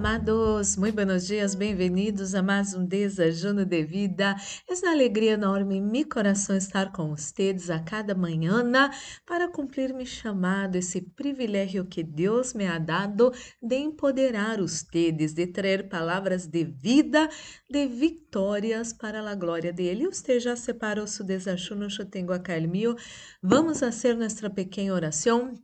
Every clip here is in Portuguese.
amados, muito buenos dias, bem-vindos a mais um Desajuno de Vida. É uma alegria enorme em meu coração estar com vocês a cada manhã para cumprir meu chamado, esse privilégio que Deus me ha dado de empoderar vocês, de trazer palavras de vida, de vitórias para a glória dele. Você já separou seu desajuno, eu tenho acá o meu. Vamos fazer nossa pequena oração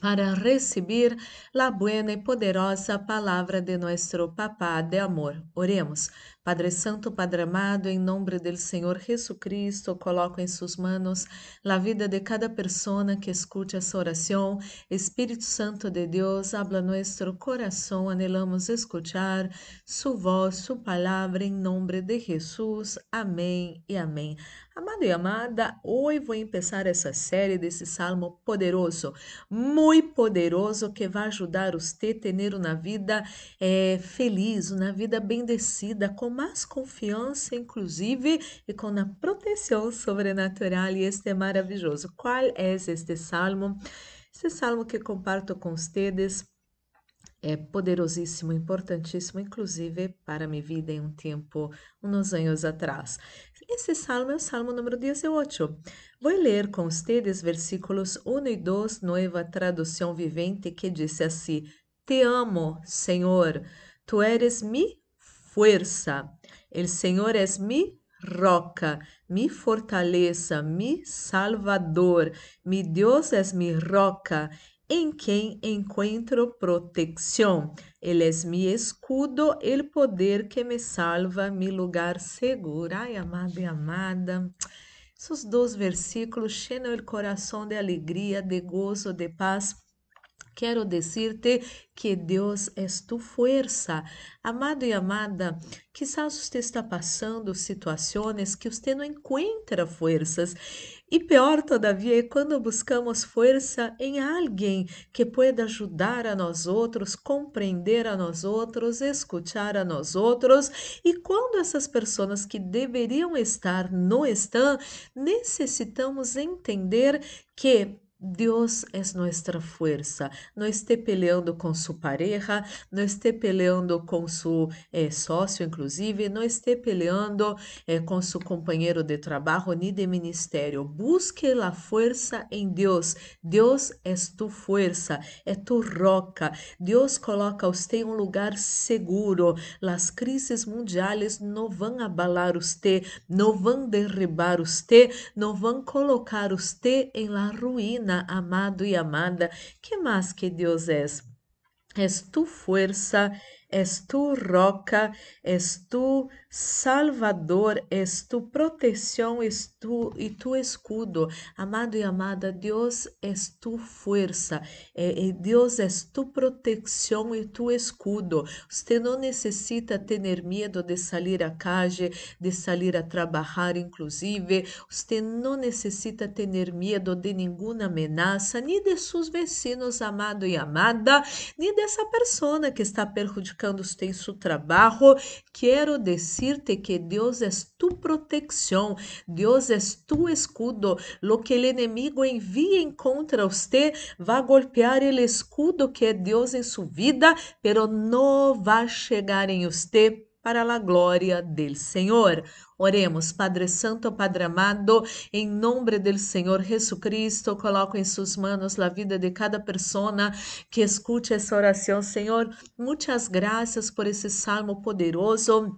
para receber a buena e poderosa palavra de nosso Papá de amor. Oremos. Padre Santo, Padre amado, em nome do Senhor Jesucristo, coloco em suas manos a vida de cada pessoa que escute essa oração. Espírito Santo de Deus, habla nosso coração, anelamos escuchar sua voz, sua palavra, em nome de Jesus. Amém e amém. Amado e amada, hoje vou começar essa série desse salmo poderoso, muito poderoso, que vai ajudar você a ter uma vida eh, feliz, uma vida bendecida, com mais confiança, inclusive, e com a proteção sobrenatural. E este é maravilhoso. Qual é este salmo? Este salmo que comparto com vocês é poderosíssimo, importantíssimo, inclusive para minha vida em um tempo, uns anos atrás. Esse salmo é o salmo número 18. Vou ler com vocês versículos 1 e 2, nova tradução vivente, que diz assim: Te amo, Senhor, tu eres mi fuerza. El Senhor es mi roca, mi fortaleza, mi salvador. Mi Deus es mi roca, em quem encontro proteção. Ele é mi escudo, el poder que me salva, mi lugar seguro. Ai, amado e amada. Esses dois versículos cheiam o coração de alegria, de gozo, de paz Quero dizer-te que Deus é tu força. Amado e amada, quizás você está passando situações que você não encontra forças. E pior todavia é quando buscamos força em alguém que pueda ajudar a nós outros, compreender a nós outros, escutar a nós outros. E quando essas pessoas que deveriam estar não estão, necessitamos entender que Deus é nossa força. Não esteja peleando com sua pareja, não esteja peleando com seu eh, sócio, inclusive, não esteja peleando eh, com seu companheiro de trabalho nem de ministério. Busque a força em Deus. Deus é tu força, é tu roca. Deus coloca você em um lugar seguro. As crises mundiais não vão abalar você, não vão derribar você, não vão colocar você em la ruína amado e amada, que mais que Deus é? És tu força, és tu roca, és tu Salvador, és tu proteção, és tu e tu escudo. Amado e amada, Deus és tu força, é, é, Deus és tu proteção e tu escudo. Você não necessita ter medo de sair a calle, de sair a trabalhar, inclusive. Você não necessita ter medo de nenhuma ameaça, nem de seus vecinos, amado e amada, nem dessa pessoa que está prejudicando você em seu trabalho. Quero dizer decirte que Deus é tu proteção, Deus é tu escudo. Lo que o inimigo envia contra você vai golpear o escudo que é Deus em sua vida, pero não vai chegar em você para a glória do Senhor. Oremos, Padre Santo, Padre amado, em nome do Senhor Jesucristo, coloco em suas mãos a vida de cada pessoa que escute essa oração. Senhor, muitas graças por esse salmo poderoso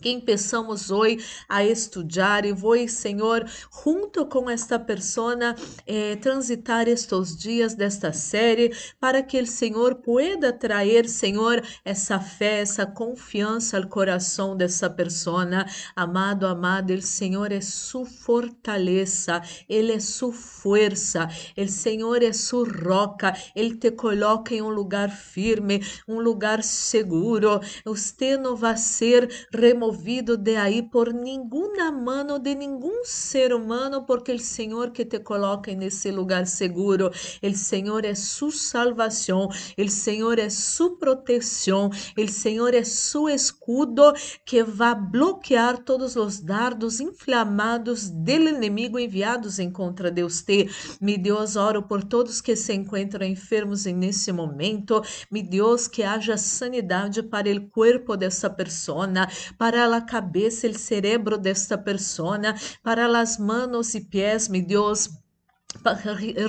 que empezamos hoje a estudar e vou, Senhor, junto com esta persona, eh, transitar estes dias desta série para que o Senhor pueda trazer, Senhor, essa fé, essa confiança ao coração dessa persona. Amado, amado, o Senhor é sua fortaleza, Ele é sua força, o Senhor é sua roca, Ele te coloca em um lugar firme, um lugar seguro. Você não vai ser removido movido de aí por nenhuma mano de nenhum ser humano, porque o Senhor que te coloca nesse lugar seguro, o Senhor é sua salvação, o Senhor é sua proteção, o Senhor é seu escudo que vai bloquear todos os dardos inflamados do inimigo enviados em contra de você. Me Deus, oro por todos que se encontram enfermos nesse momento. Me Deus, que haja sanidade para o corpo dessa persona, para a cabeça, o cerebro desta persona, para as manos e pés, me Deus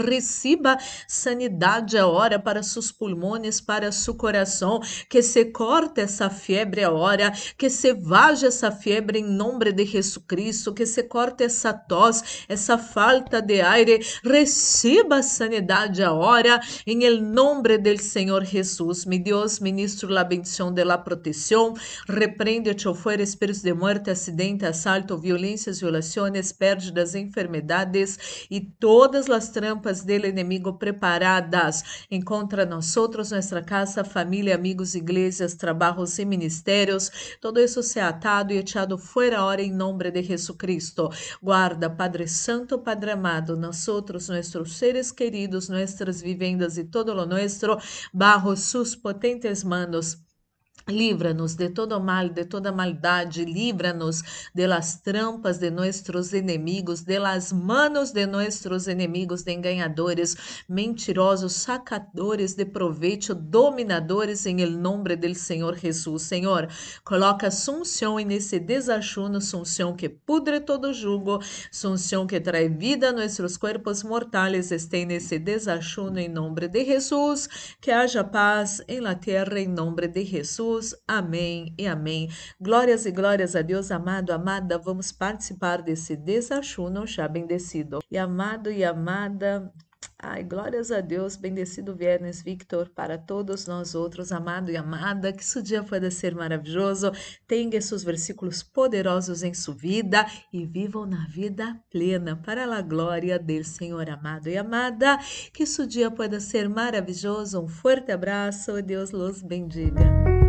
Receba sanidade agora para seus pulmões, para seu coração, que se corte essa febre agora, que se vaja essa febre em nome de Jesus Cristo, que se corte essa tos, essa falta de aire, receba sanidade agora, em el nome do Senhor Jesus. Mi Deus, ministro la bendição de la proteção, repreende-te fuera espíritos de muerte, acidente, assalto, violências, violações, pérdidas, enfermedades e todo todas as trampas del inimigo preparadas em contra nosotros, nossa casa, família, amigos, igrejas, trabalhos e ministérios, todo isso se atado e echado fora ahora em nome de Jesucristo. Guarda, Padre Santo, Padre amado, nosotros, nossos seres queridos, nossas vivendas e todo lo nuestro, bajo sus potentes manos. Livra-nos de todo mal, de toda maldade, livra-nos de las trampas de nuestros inimigos, de las manos de nuestros inimigos, de enganadores, mentirosos, sacadores de proveito, dominadores, em nome del Senhor Jesus. Senhor, coloca sunção nesse desachuno, sunção que pudre todo jugo, sunção que traz vida a nossos corpos mortais, este nesse desachuno em nome de Jesus, que haja paz em la terra em nome de Jesus. Jesus. Amém e amém. Glórias e glórias a Deus, amado, amada. Vamos participar desse desachuno já bendecido. E amado e amada, Ai, glórias a Deus, bendecido Viernes Victor para todos nós outros, amado e amada, que seu dia pueda ser maravilhoso, tenha seus versículos poderosos em sua vida e vivam na vida plena para a glória do Senhor, amado e amada, que seu dia pueda ser maravilhoso, um forte abraço, Deus los bendiga.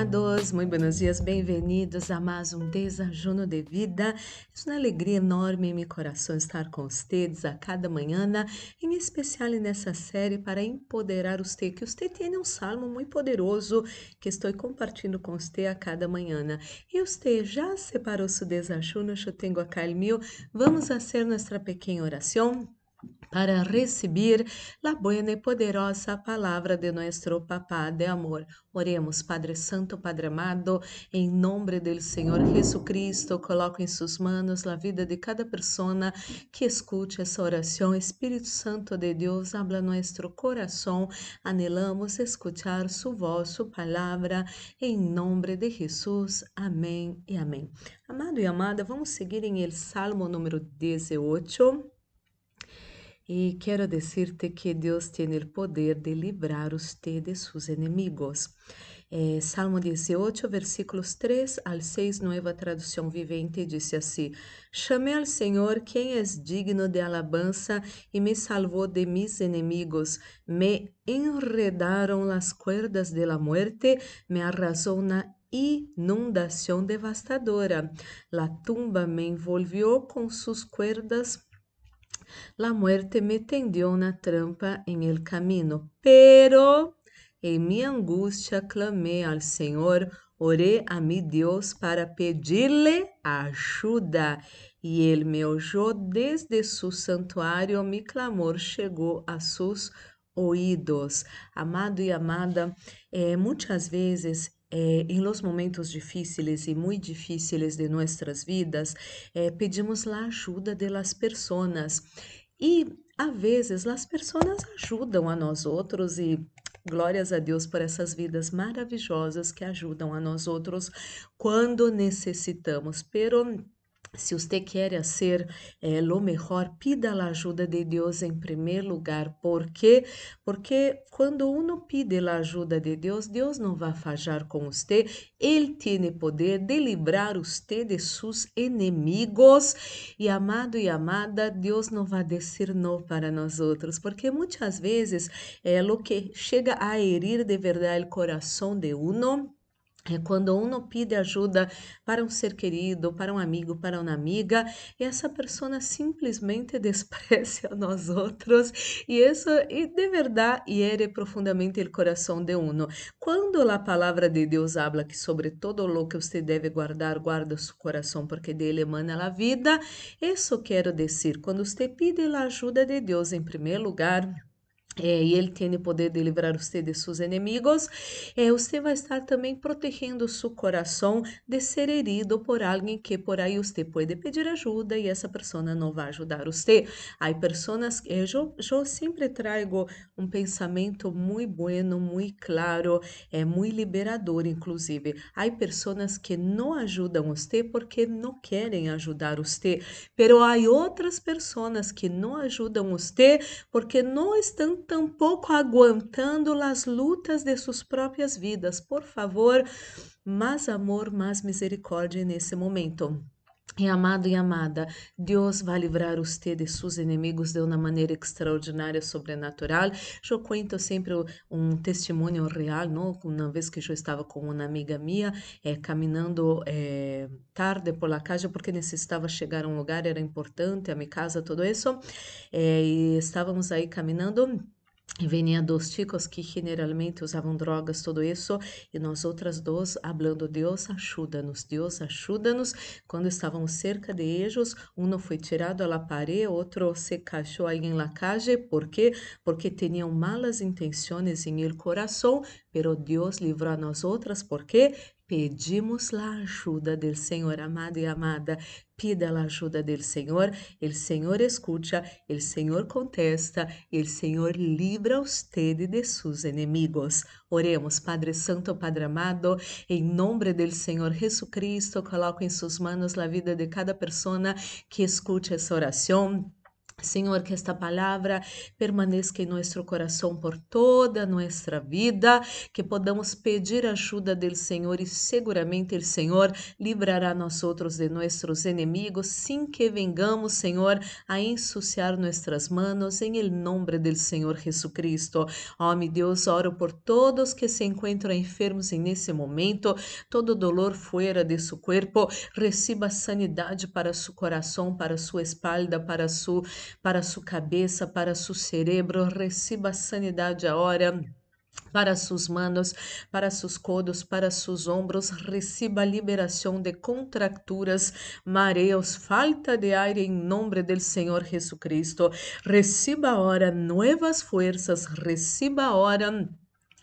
Amados, muito buenos dias, bem-vindos a mais um desajuno de vida. É uma alegria enorme em meu coração estar com vocês a cada manhã, em especial nessa série para empoderar você, que você tem um salmo muito poderoso que estou compartilhando com você a cada manhã. E você já separou seu desajuno? Eu tenho acá o meu. Vamos fazer nossa pequena oração para receber a buena e poderosa palavra de nosso Papá de amor. Oremos, Padre Santo, Padre amado, em nome do Senhor Jesucristo, coloco em suas mãos a vida de cada pessoa que escute essa oração. Espírito Santo de Deus, habla nosso coração. Anelamos escuchar sua voz, sua palavra, em nome de Jesus. Amém e amém. Amado e amada, vamos seguir em el Salmo número 18. E quero dizer-te que Deus tem o poder de livrar usted de seus inimigos. Eh, Salmo 18, versículos 3 al 6, nova tradução vivente, diz assim: Chamei ao Senhor, quem é digno de alabança, e me salvou de mis inimigos. Me enredaram las cuerdas de la muerte, me arrasou na inundação devastadora. La tumba me envolvió com sus cuerdas La muerte me tendió una trampa en el camino, pero en mi angustia clamé al Señor, oré a mi Dios para pedirle ayuda. E ele me oyó desde su santuário, mi clamor chegou a sus ouídos. Amado e amada, eh, muitas vezes eh, em los momentos difíceis e muito difíceis de nossas vidas, eh, pedimos a ajuda de las. E, a vezes, as pessoas ajudam a nós outros e glórias a Deus por essas vidas maravilhosas que ajudam a nós outros quando necessitamos. Pero se você quer ser eh, lo melhor, pida a ajuda de Deus em primeiro lugar. ¿Por quê? Porque quando uno pide a ajuda de Deus, Deus não vai falhar com você. Ele tem poder de livrar você de seus inimigos. E amado e amada, Deus não vai dizer não para nós outros, porque muitas vezes é o que chega a herir de verdade o coração de uno é quando uno pede ajuda para um ser querido, para um amigo, para uma amiga, e essa pessoa simplesmente desprecia a nós outros, e isso e de verdade hiere profundamente o coração de uno. Quando a palavra de Deus habla que sobre todo lo que você deve guardar, guarda seu coração, porque dele emana a vida, isso quero dizer, quando você pede a ajuda de Deus em primeiro lugar, é, e ele tem o poder de livrar você de seus inimigos, é, você vai estar também protegendo seu coração de ser herido por alguém que por aí você pode pedir ajuda e essa pessoa não vai ajudar você. Há pessoas, eu, eu sempre trago um pensamento muito bueno, muito claro, é muito liberador, inclusive. Há pessoas que não ajudam você porque não querem ajudar você, pero há outras pessoas que não ajudam você porque não estão tampouco aguantando as lutas de suas próprias vidas. Por favor, mais amor, mais misericórdia nesse momento. E amado e amada, Deus vai livrar você de seus inimigos de uma maneira extraordinária, sobrenatural. Eu conto sempre um testemunho real, não? Uma vez que eu estava com uma amiga minha, eh, caminhando eh, tarde por la calle, porque necessitava chegar a um lugar, era importante, a minha casa, tudo isso. Eh, e estávamos aí caminhando venia dos chicos que generalmente usavam drogas, tudo isso, e nós outras duas, hablando, Deus ajuda-nos, Deus ajuda-nos. Quando estávamos cerca de eles, um foi tirado a la pared, outro se cachou aí em la calle, ¿por quê? Porque tinham malas intenções em el coração, pero Deus livrou a nós outras, ¿por quê? Pedimos a ajuda do Senhor, amado e amada. Pida a ajuda do Senhor, o Senhor escuta, o Senhor contesta, o Senhor livra usted de seus inimigos. Oremos, Padre Santo, Padre amado, em nome do Senhor Jesucristo, coloco em suas mãos a vida de cada pessoa que escute essa oração. Senhor, que esta palavra permaneça em nosso coração por toda a nossa vida, que podamos pedir ajuda do Senhor e seguramente o Senhor livrará nós outros de nossos inimigos, sem que vengamos, Senhor, a ensuciar nossas manos, em nome do Senhor Jesucristo. Oh, meu Deus, oro por todos que se encontram enfermos nesse momento, todo dolor fora de seu corpo, receba sanidade para seu coração, para sua espalda, para sua para sua cabeça, para seu cérebro, receba sanidade agora para suas manos, para seus codos, para seus ombros, receba liberação de contracturas, mareos, falta de ar em nome do Senhor Jesucristo. Receba agora novas forças, receba agora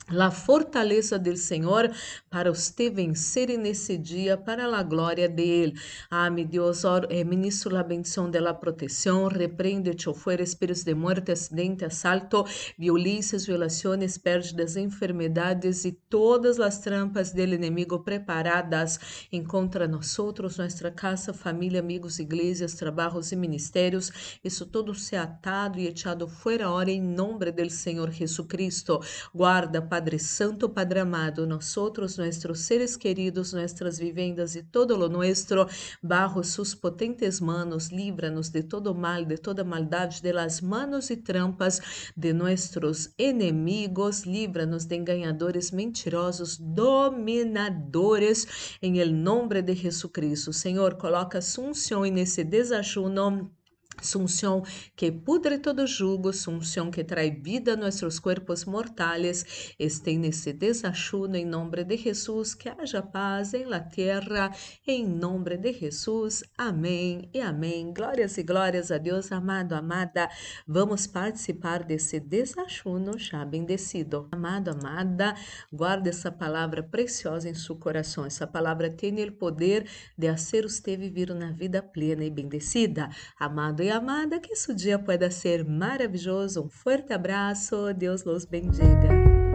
la fortaleza del Senhor para você vencer nesse dia para a glória dele. Ah, meu Deus, oro, eh, ministro la bendição de la proteção, repreende te fuera espíritos de muerte, acidente, assalto, violências, violações, pérdidas, enfermedades e todas as trampas del inimigo preparadas em contra nós outros, nossa casa, família, amigos, igrejas, trabalhos e ministérios. Isso tudo se atado e echado fora hora em nome del Senhor Jesucristo. Guarda, Padre Santo, Padre amado, nosotros, nuestros seres queridos, nuestras vivendas y todo lo nuestro, bajo sus potentes manos, líbranos de todo mal, de toda maldade, de las manos y trampas de nuestros enemigos, líbranos de enganadores mentirosos, dominadores, em el nombre de Jesucristo. Senhor, coloca sunção nesse desajuno Sunción que pudre todo jugo, Sunción que trae vida a nuestros cuerpos mortales, estén nesse desachuno em nome de Jesus, que haja paz em la tierra, em nome de Jesus. Amém e amém. Glórias e glórias a Deus, amado, amada. Vamos participar desse desachuno já bendecido. Amado, amada, guarde essa palavra preciosa em seu coração. Essa palavra tem o poder de fazer você viver uma vida plena e bendecida. Amado e amada, que esse dia pueda ser maravilhoso. Um forte abraço, Deus los bendiga.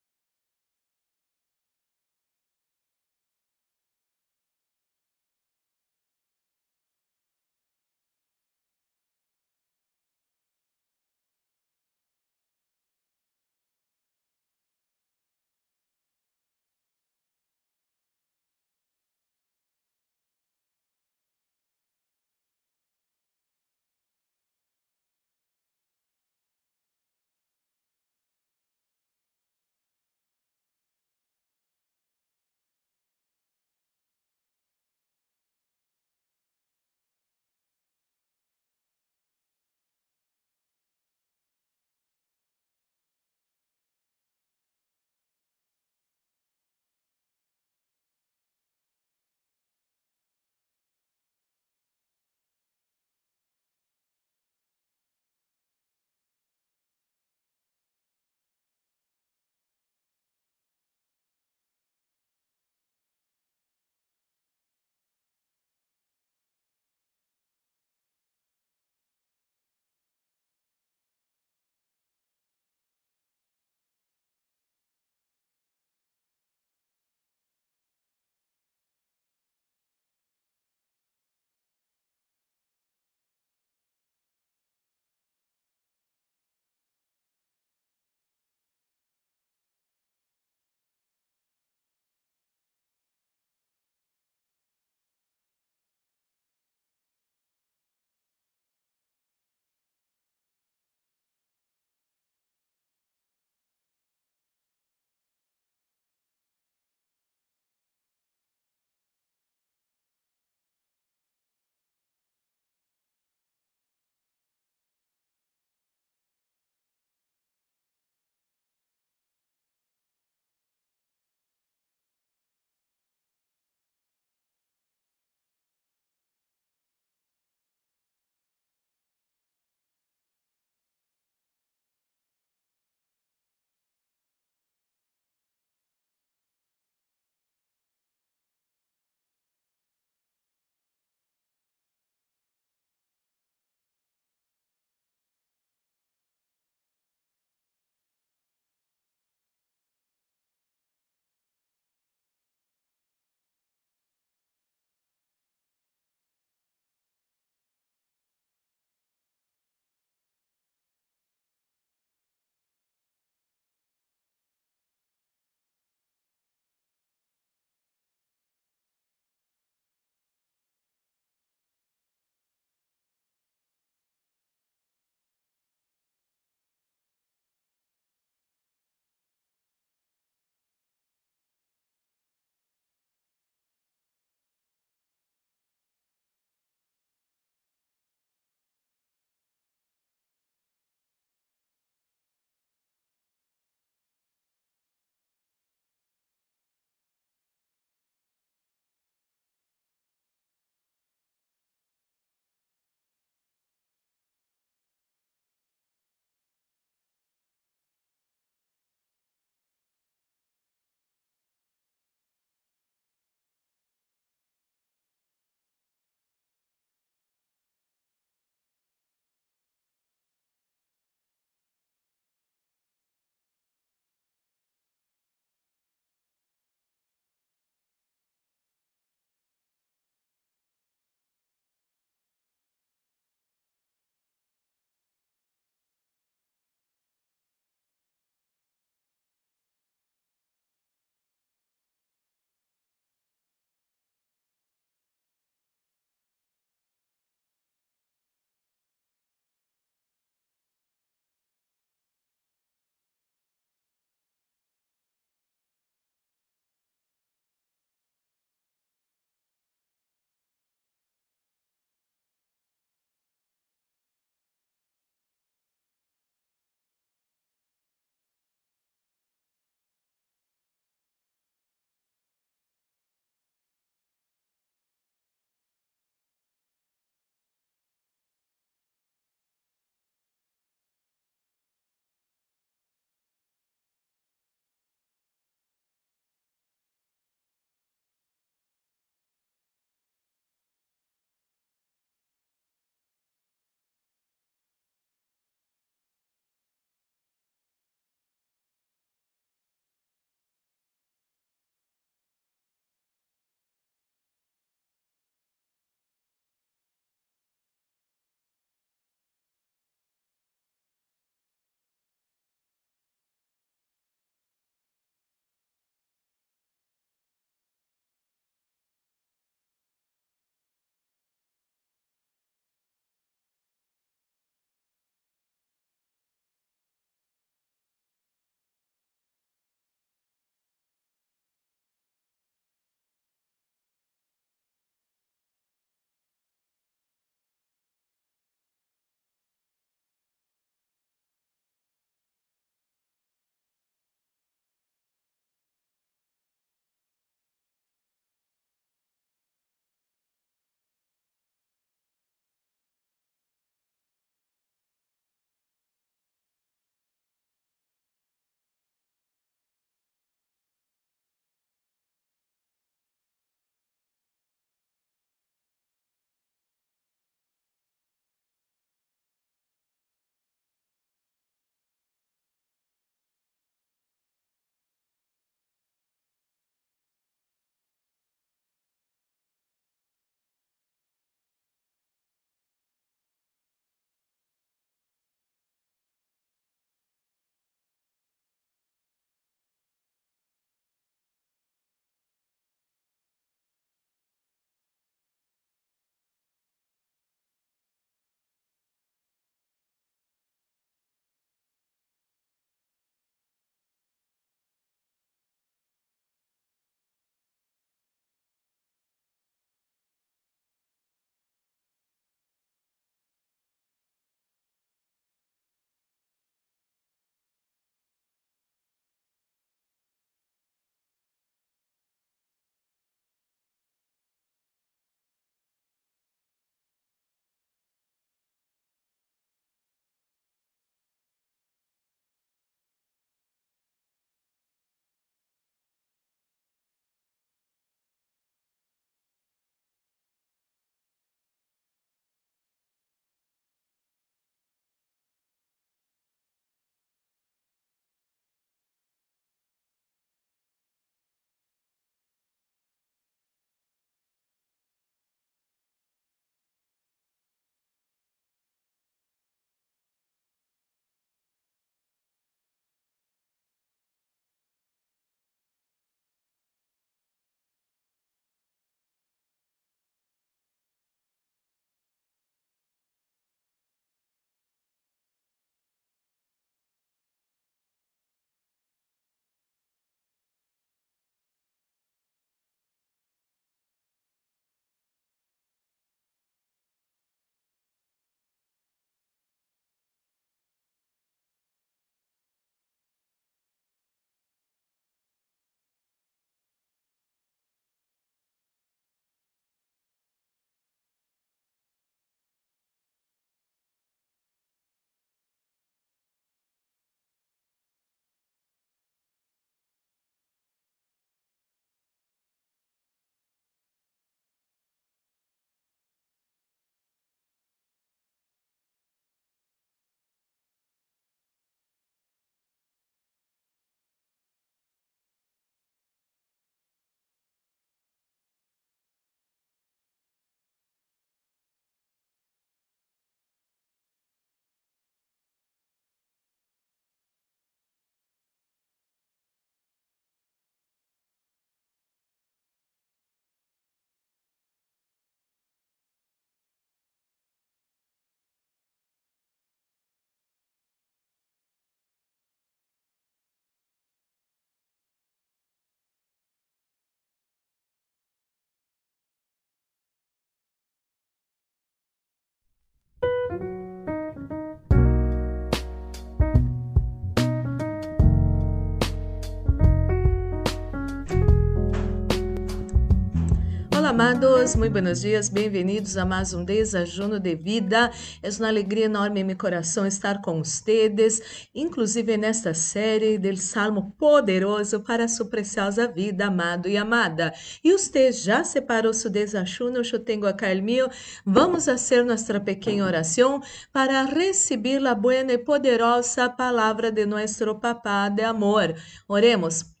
Amados, muito buenos dias, bem-vindos a mais um desajuno de vida. É uma alegria enorme em meu coração estar com vocês, inclusive nesta série do Salmo poderoso para sua preciosa vida, amado e amada. E você já separou seu desajuno? Eu tenho acá o meu. Vamos fazer nossa pequena oração para receber a boa e poderosa palavra de nosso Papá de amor. Oremos.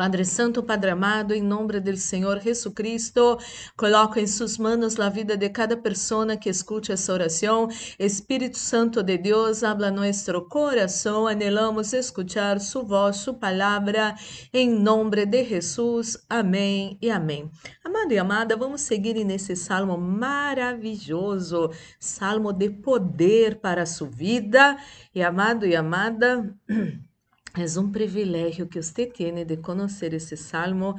Padre Santo, Padre amado, em nome do Senhor Jesus Cristo, coloco em suas mãos a vida de cada pessoa que escute essa oração. Espírito Santo de Deus, habla nosso coração, anelamos escuchar sua voz, sua palavra, em nome de Jesus. Amém e amém. Amado e amada, vamos seguir nesse salmo maravilhoso, salmo de poder para a sua vida. E amado e amada, É um privilégio que você tem de conhecer esse salmo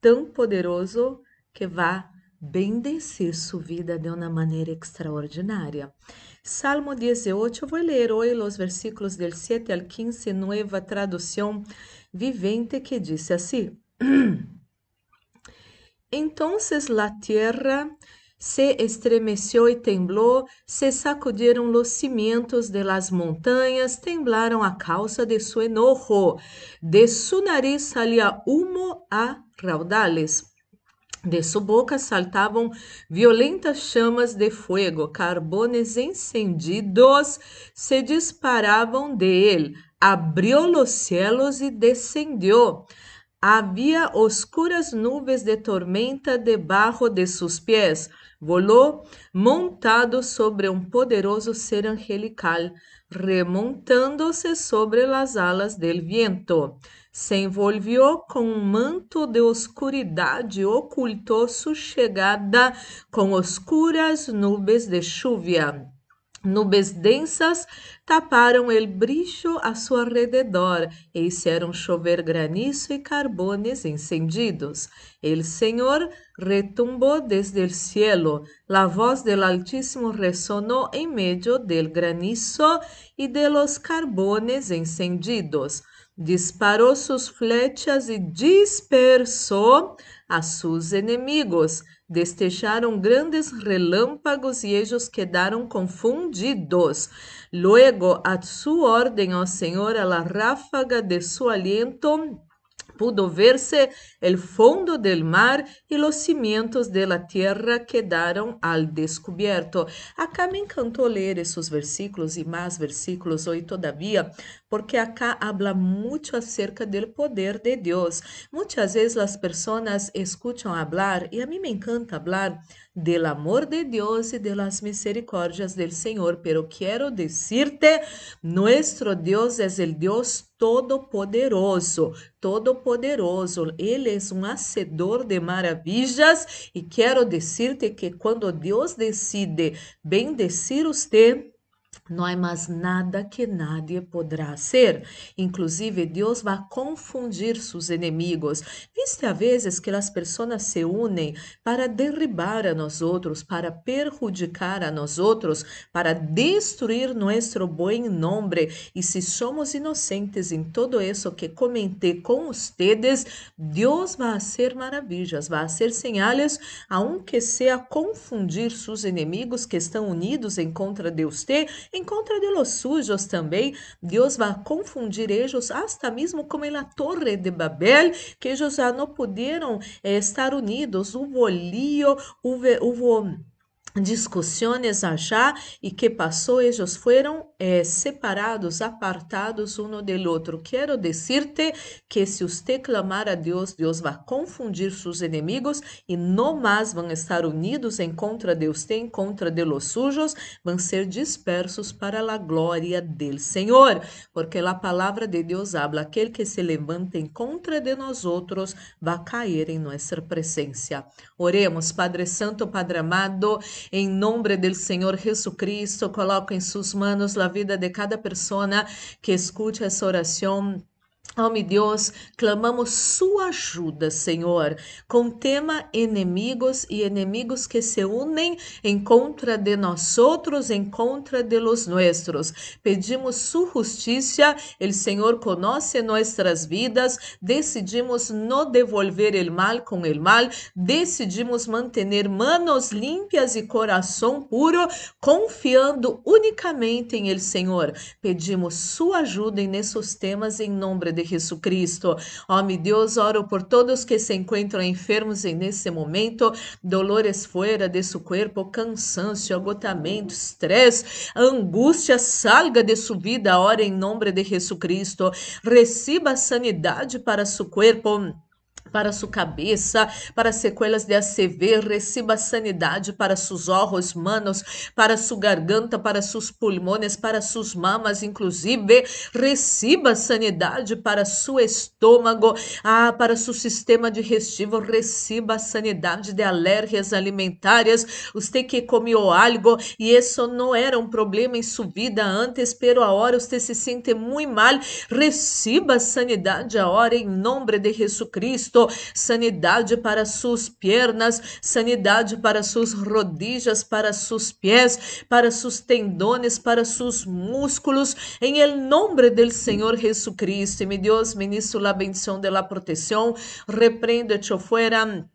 tão poderoso que vai bendecir sua vida de uma maneira extraordinária. Salmo 18, eu vou ler hoje os versículos del 7 al 15, nova tradução vivente, que diz assim: Entonces la tierra se estremeció y tembló, se sacudieron los cimientos de las montañas, temblaron a causa de su enojo. De su nariz salía humo a raudales. De sua boca saltavam violentas chamas de fogo, carbones encendidos se disparavam de ele. Abriu os cielos e descendeu. Havia oscuras nuvens de tormenta debaixo de seus pés. Volou montado sobre um poderoso ser angelical, remontando-se sobre as alas del viento. Se envolvió com um manto de oscuridade, ocultou sua chegada com oscuras nuvens de chuva. Nubes densas taparam el brilho a seu redor e hicieron chover granizo e carbones encendidos. El Senhor retumbou desde el cielo, la voz del Altísimo resonó en medio del granizo y de los carbones encendidos. Disparou sus flechas e dispersou a sus enemigos Destejaram grandes relâmpagos e ellos quedaram confundidos. Luego, a sua ordem, ó Senhor, a la ráfaga de su aliento, pudo verse el fondo del mar y los cimientos de la tierra quedaron al descubierto. Acá me encantó leer esos versículos y más versículos hoy todavía, porque acá habla mucho acerca del poder de Dios. Muchas veces las personas escuchan hablar y a mí me encanta hablar del amor de Dios y de las misericordias del Señor, pero quiero decirte, nuestro Dios es el Dios Todo-Poderoso, Todo-Poderoso. Ele é um hacedor de maravilhas e quero dizer-te que quando Deus decide bendecir você, não há mais nada que nadie poderá ser. Inclusive, Deus vai confundir seus inimigos. Viste a vezes que as pessoas se unem para derribar a nós outros, para perjudicar a nós outros, para destruir nosso bom nome. E se somos inocentes em todo isso que comentei com vocês, Deus vai fazer maravilhas, vai fazer sinais, aunque seja confundir seus inimigos que estão unidos em contra de você em contra de los sujos também, Deus vai confundir eles, hasta mesmo como na Torre de Babel, que eles já não puderam eh, estar unidos. Hubo lío, hubo, hubo discussões allá e que passou, eles foram eh, separados, apartados um do outro. Quero dizer-te que se você clamar a Deus, Deus vai confundir seus inimigos e não mais vão estar unidos em contra de você, em contra de los sujos, vão ser dispersos para a glória del Senhor, porque a palavra de Deus habla, aquele que se levanta em contra de nós outros vai cair em nossa presença. Oremos, Padre Santo, Padre amado, em nome do Senhor Jesus Cristo, coloco em suas mãos a vida de cada pessoa que escute essa oração Oh, meu Deus, clamamos sua ajuda, Senhor, com tema inimigos e inimigos que se unem em contra de nós outros, em contra de los nuestros. Pedimos sua justiça, o Senhor conhece nossas vidas, decidimos não devolver o mal com o mal, decidimos manter manos limpias e coração puro, confiando unicamente em el Senhor. Pedimos sua ajuda nesses temas em nome de de Jesucristo. Ó, meu Deus, oro por todos que se encontram enfermos nesse momento, dolores fora de seu corpo, cansaço, agotamento, estresse, angústia, salga de sua vida, ora em nome de Jesucristo. Receba sanidade para seu corpo para sua cabeça, para sequelas de ACV, receba sanidade para seus olhos, manos, para sua garganta, para seus pulmões, para suas mamas, inclusive, receba sanidade para seu estômago, ah, para seu sistema digestivo, receba sanidade de alérgias alimentares, você que comeu algo e isso não era um problema em sua vida antes, pero agora você se sente muito mal, receba sanidade agora em nome de Jesus Cristo sanidade para suas pernas, sanidade para suas rodillas, para seus pés, para seus tendones, para seus músculos, em el nombre del Senhor Jesucristo. Mi Deus, ministro la bendición de la protección, reprende-te fuera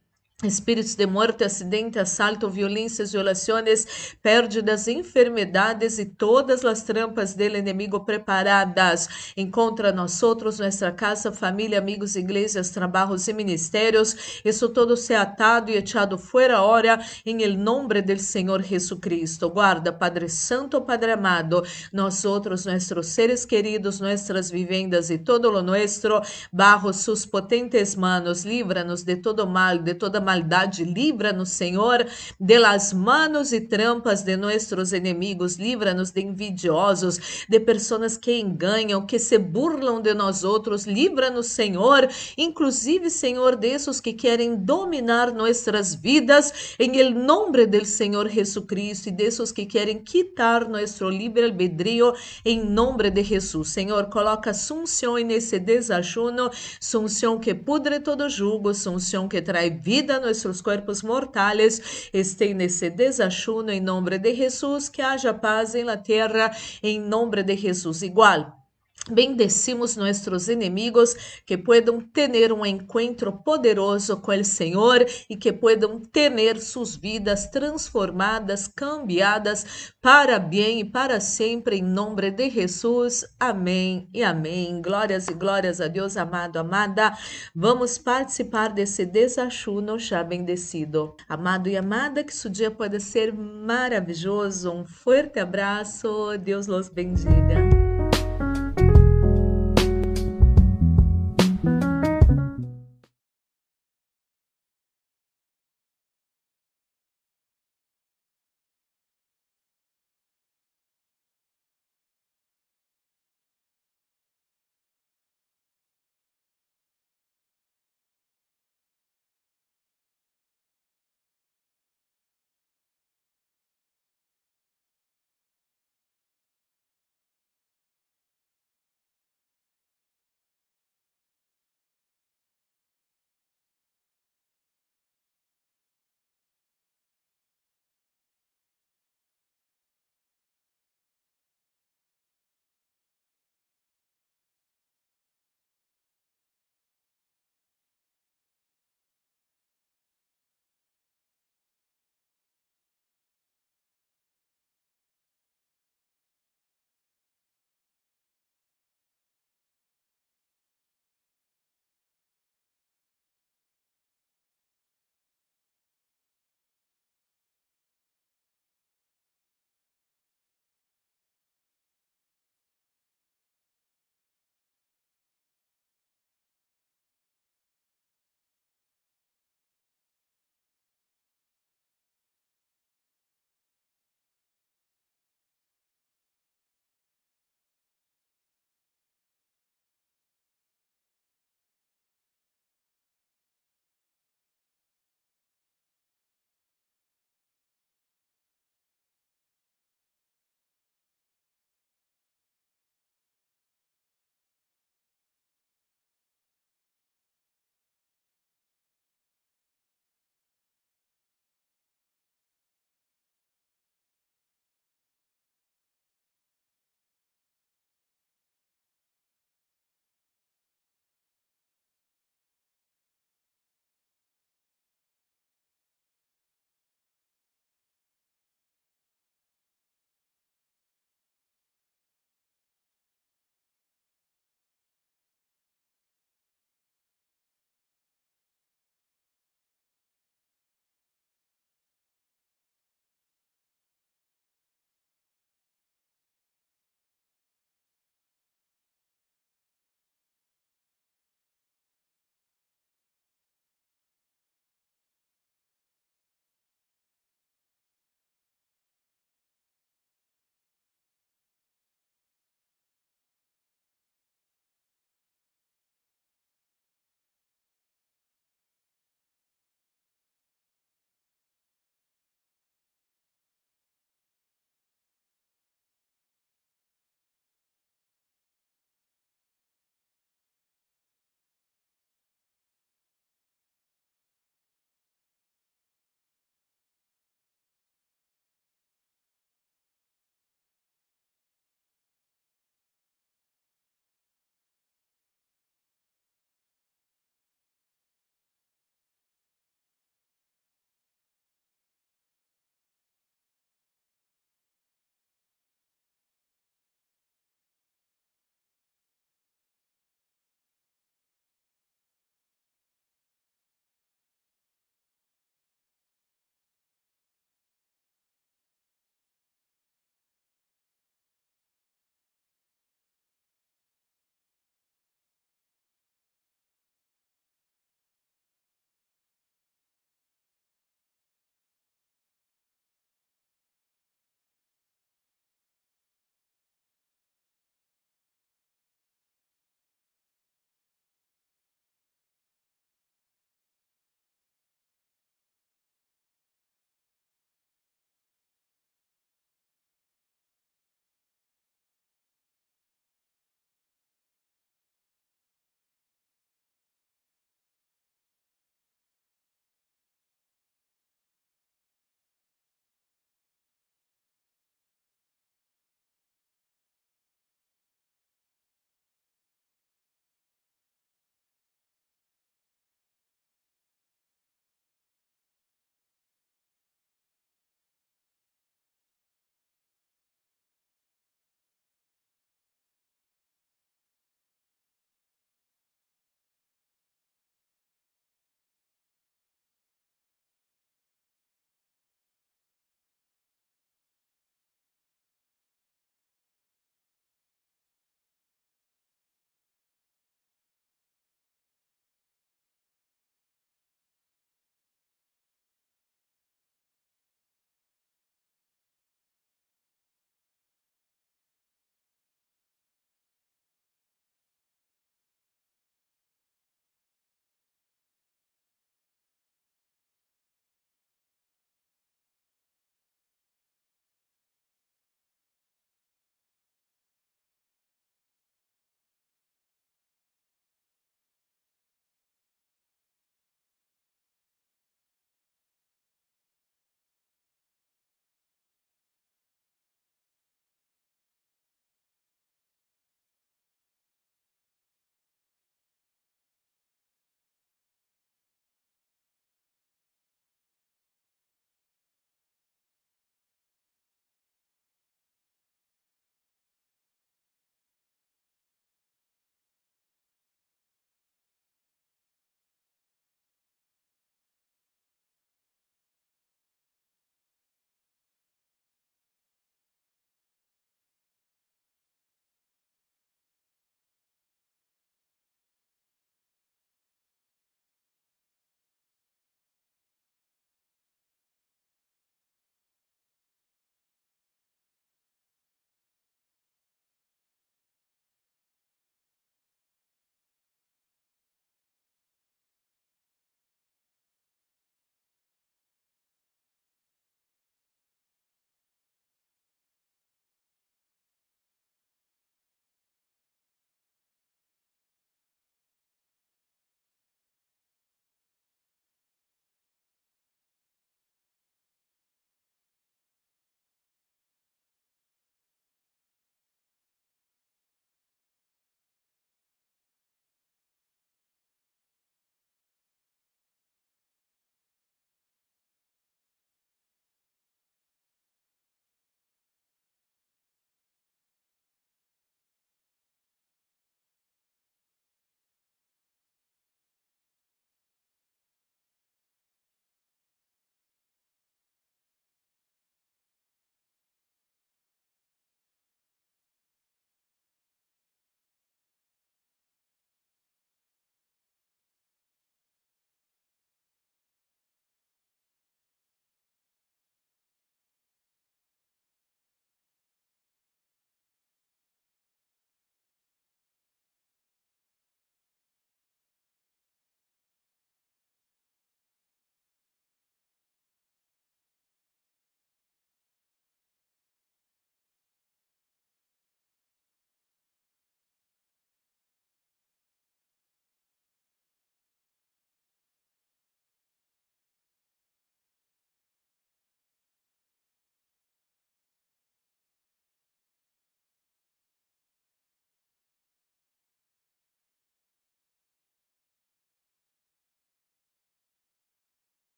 Espíritos de morte, acidente, assalto, violências, violações, pérdidas, enfermidades e todas as trampas do inimigo preparadas em contra nós outros, nossa casa, família, amigos, igrejas, trabalhos e ministérios. Isso todo se atado e echado fora hora em nombre del Senhor Jesucristo. Guarda, Padre Santo, Padre amado, nós outros, nossos seres queridos, nossas vivendas e todo lo nuestro, bajo sus potentes manos, livra-nos de todo mal, de toda maldade, livra-nos, Senhor, de las manos e trampas de nossos inimigos, livra-nos de envidiosos, de pessoas que enganam, que se burlam de nós outros, livra-nos, Senhor, inclusive, Senhor, desses que querem dominar nossas vidas, em nome del Senhor Jesucristo, e desses que querem quitar nosso livre albedrío, em nome de Jesus. Senhor, coloca sunção nesse desajuno, sunção que pudre todo jugo, sunção que traz vida nuestros cuerpos mortales estén nesse desachuno em nome de Jesus, que haja paz em la tierra em nome de Jesus. Igual. Bendecimos nossos inimigos que puedan ter um encontro poderoso com o Senhor e que puedan ter suas vidas transformadas, cambiadas para bem e para sempre, em nome de Jesus. Amém e amém. Glórias e glórias a Deus, amado, amada. Vamos participar desse desachuno já bendecido. Amado e amada, que seu dia pode ser maravilhoso. Um forte abraço. Deus los bendiga.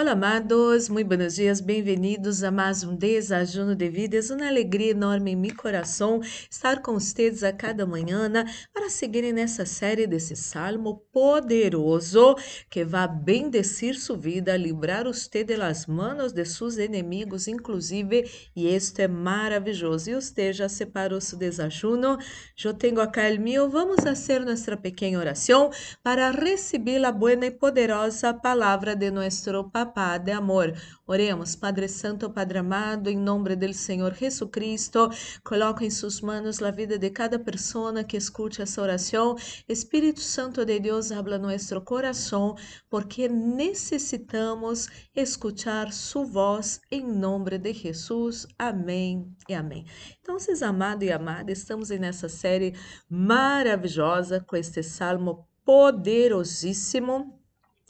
Olá, amados, muito buenos dias, bem-vindos a mais um Desajuno de Vida. É uma alegria enorme em meu coração estar com vocês a cada manhã para seguirem nessa série desse salmo poderoso que vai bendecir sua vida, livrar você das manos de seus inimigos, inclusive, e isto é maravilhoso. E você já separou seu desajuno? Eu tenho acá o meu. Vamos fazer nossa pequena oração para receber a boa e poderosa palavra de nosso Pai de amor. Oremos, Padre Santo, Padre amado, em nome do Senhor Jesucristo, coloca em suas mãos a vida de cada pessoa que escute essa oração. Espírito Santo de Deus, habla nosso coração, porque necessitamos escutar sua voz em nome de Jesus. Amém e amém. Então, vocês amado e amada, estamos nessa série maravilhosa com este salmo poderosíssimo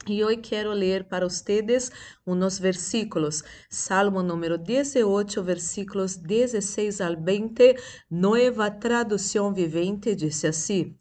e hoje quero ler para vocês uns versículos. Salmo número 18, versículos 16 al 20, nova tradução vivente, diz assim: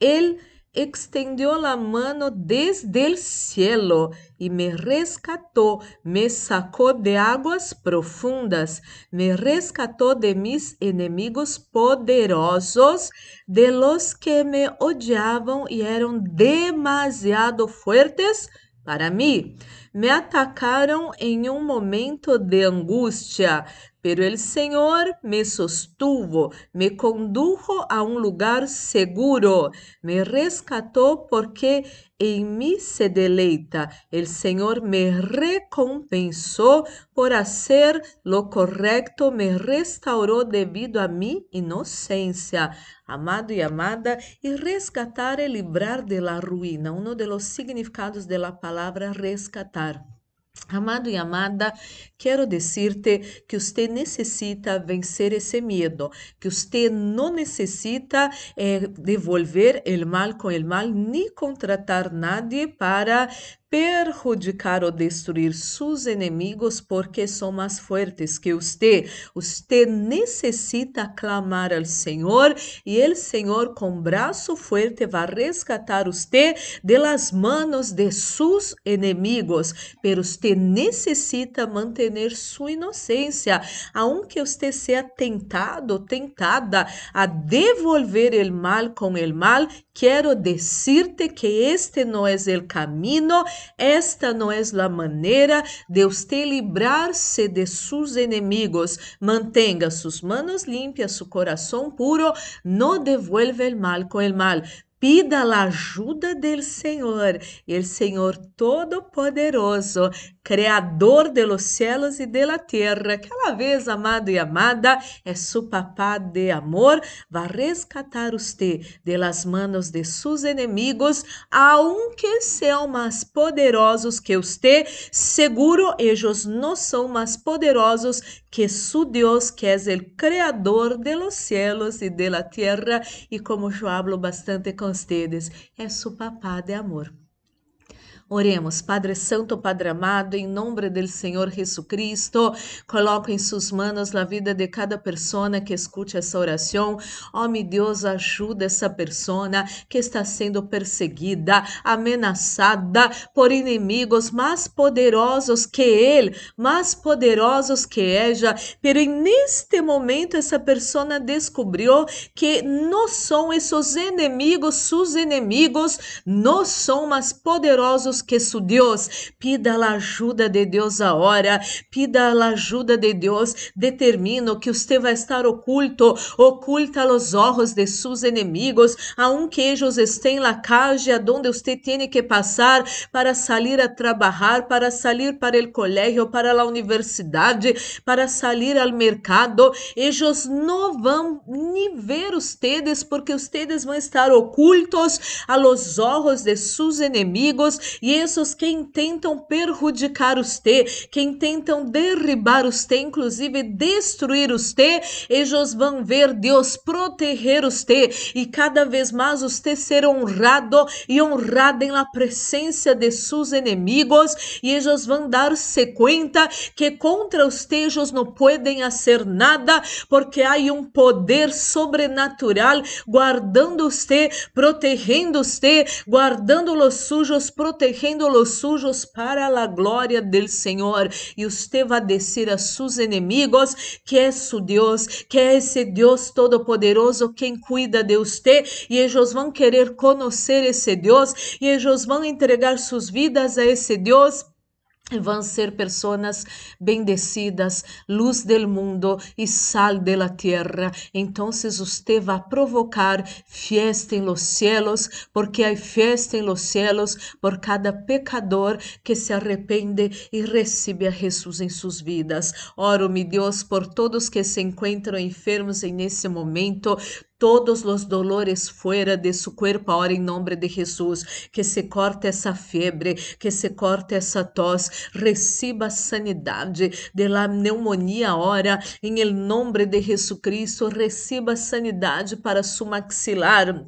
Ele extendió la mano desde el cielo y me rescató, me sacó de aguas profundas, me rescató de mis enemigos poderosos, de los que me odiaban y eran demasiado fuertes para mim. Me atacaram em um momento de angústia, pero el Senhor me sostuvo, me condujo a um lugar seguro, me rescatou porque em mim se deleita. El Senhor me recompensou por hacer lo correcto, me restaurou devido a mi inocência. Amado e amada, e resgatar é livrar de la ruína, um dos significados de la palavra rescatar. Amado e amada, quero dizer-te que você necessita vencer esse medo, que você não necessita eh, devolver o mal com o mal, nem contratar nadie para perjudicar ou destruir seus inimigos porque são mais fortes que você. Você necessita clamar ao Senhor e o Senhor com braço forte vai resgatar você de las manos de seus inimigos. Pero você necessita manter sua inocência, aunque você seja tentado, tentada a devolver o mal com o mal. Quero dizer-te que este não é o caminho esta não é a maneira de você livrar-se de seus inimigos. Mantenha suas manos limpias, seu coração puro, não devuelva o mal com o mal. Pida a ajuda do Senhor, o Senhor Todo-Poderoso, Criador de los e de la tierra, aquela vez, amado e amada, é su papá de amor, vai rescatar você de las manos de seus enemigos, aunque sejam mais poderosos que você, seguro eles não são mais poderosos que su Deus, que é o Criador de los e de la tierra, e como eu hablo bastante com vocês, é su papá de amor. Oremos, Padre Santo, Padre amado, em nome do Senhor Jesucristo, coloco em suas mãos a vida de cada pessoa que escute essa oração. Oh, meu Deus, ajuda essa pessoa que está sendo perseguida, ameaçada por inimigos mais poderosos que ele, mais poderosos que ela. Pero neste momento essa pessoa descobriu que não são esses inimigos, seus inimigos, não são mais poderosos que su Deus. Pida a ajuda de Deus agora. Pida a ajuda de Deus. Determino que você vai estar oculto, oculta os olhos de seus inimigos, aunque eles estén na calle onde você tem que passar para sair a trabalhar, para sair para o colégio, para a universidade, para sair ao mercado. Eles não vão nem ver ustedes, porque ustedes vão estar ocultos a los olhos de seus inimigos e esses que intentam perjudicar você, que intentam derribar você, inclusive destruir você, eles vão ver Deus proteger você e cada vez mais você ser honrado e honrado em la presença de seus inimigos e eles vão dar-se conta que contra você eles não podem fazer nada porque há um poder sobrenatural guardando você, protegendo você, guardando os sujos, protegendo protegendo los suyos para a glória del Senhor. E usted va a decir a sus enemigos que é su Deus, que é esse Deus todo-poderoso quem cuida de usted, e eles vão querer conhecer esse Deus, e eles vão entregar suas vidas a esse Deus Vão ser pessoas bendecidas, luz del mundo e sal de la tierra. Então, você vai provocar fiesta em los cielos, porque há fiesta em los cielos por cada pecador que se arrepende e recebe a Jesus em suas vidas. Oro, mi Deus, por todos que se encontram enfermos em nesse momento, todos os dolores fuera de su cuerpo ahora em nome de Jesus, que se corte essa febre, que se corte essa tos, receba sanidade de la pneumonia ahora em el nome de Jesucristo, receba sanidade para su maxilar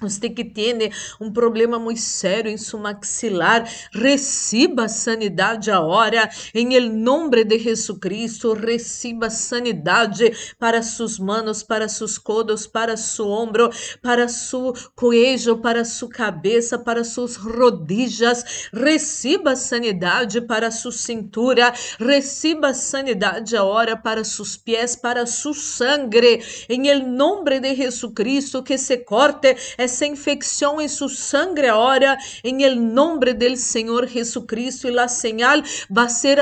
você que tem um problema muito sério em sua maxilar, receba sanidade agora, em nome de Jesucristo, receba sanidade para suas manos, para seus codos, para seu ombro, para seu cuello, para sua cabeça, para suas rodillas, receba sanidade para sua cintura, receba sanidade agora para seus pés, para sua sangre, em nome de Jesucristo, que se corte essa infecção em su sangre ahora, em el nombre del Senhor Jesucristo, e la señal va a ser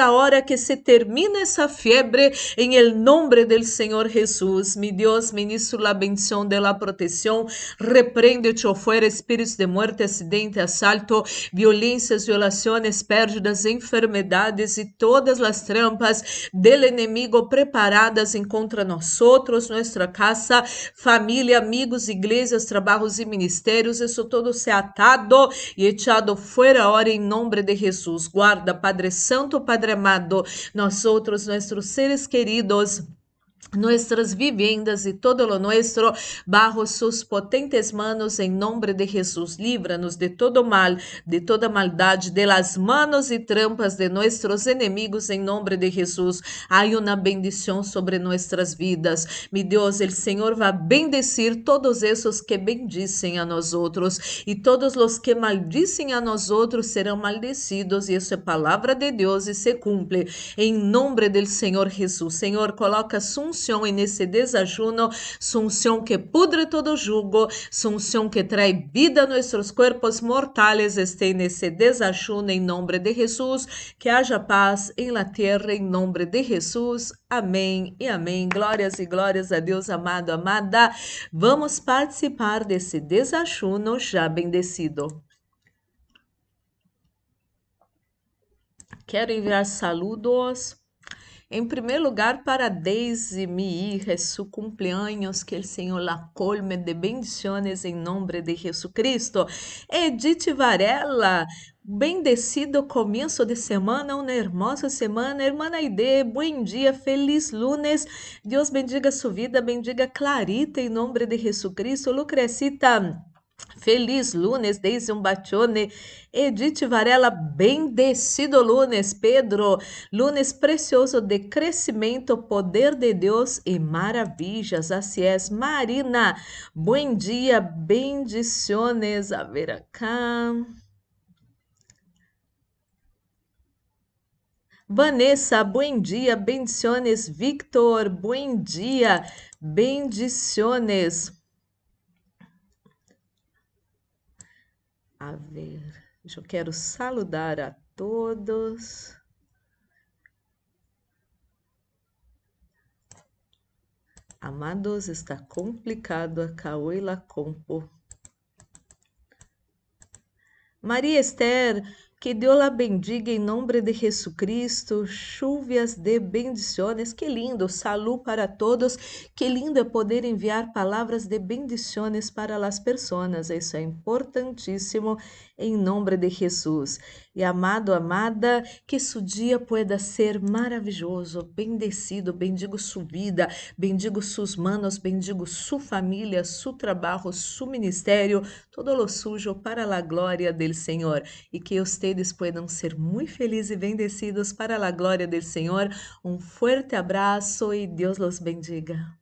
que se termine essa fiebre, em el nombre del Senhor Jesus. Mi Deus, ministro la bendición de la protección, reprende-te fuera espíritos de muerte, acidente, assalto, violências, violações, pérdidas, enfermedades e todas as trampas del enemigo preparadas contra nós nossa casa, família, amigos, igrejas, trabalhos e ministérios, isso todo se atado e echado fuera ahora em nome de Jesus. Guarda, Padre Santo, Padre amado, outros, nossos seres queridos, nuestras viviendas y todo lo nuestro bajo sus potentes manos en nombre de Jesús. Líbranos de todo mal, de toda maldad, de las manos y trampas de nuestros enemigos en nombre de Jesús. Hay una bendición sobre nuestras vidas. Mi Dios, el Señor va bendecir todos esos que bendicen a nosotros y todos los que maldicen a nosotros serán maldecidos y eso es palabra de Dios y se cumple en nombre del Señor Jesús. Señor, coloca su unção e nesse desajuno, su unção que pudre todo jugo, su unção que trae vida a nossos corpos mortais, este nesse desajuno em nome de Jesus, que haja paz em la terra em nome de Jesus. Amém e amém. Glórias e glórias a Deus amado, amada. Vamos participar desse desajuno já bendecido. Quero enviar saludos em primeiro lugar, para Daisy, mi su cumpleaños, que o Senhor la colme de bendiciones em nome de Jesucristo. Edith Varela, bendecido começo de semana, uma hermosa semana. Irmã Aide, bom dia, feliz lunes. Deus bendiga sua vida, bendiga Clarita em nome de Jesucristo. Lucrecita, Feliz lunes, desde um batione. Edith Varela, bendecido lunes. Pedro, lunes precioso de crescimento, poder de Deus e maravilhas. Assim é. Marina, bom dia, bendiciones. A ver acá. Vanessa, bom dia, bendiciones. Victor, bom dia, bendiciones. A ver, eu quero saludar a todos. Amados, está complicado a Cauela Compo. Maria Esther, que Deus la bendiga em nome de Jesucristo. Chuvas de bendiciones. Que lindo. Salud para todos. Que lindo é poder enviar palavras de bendiciones para as pessoas. Isso é importantíssimo em nome de Jesus. E amado, amada, que su dia pueda ser maravilhoso, bendecido, bendigo sua vida, bendigo sus manos, bendigo sua família, su trabalho, su ministério, todo lo sujo para a glória del Senhor. E que ustedes puedan ser muito felizes e bendecidos para a glória del Senhor. Um forte abraço e Deus los bendiga.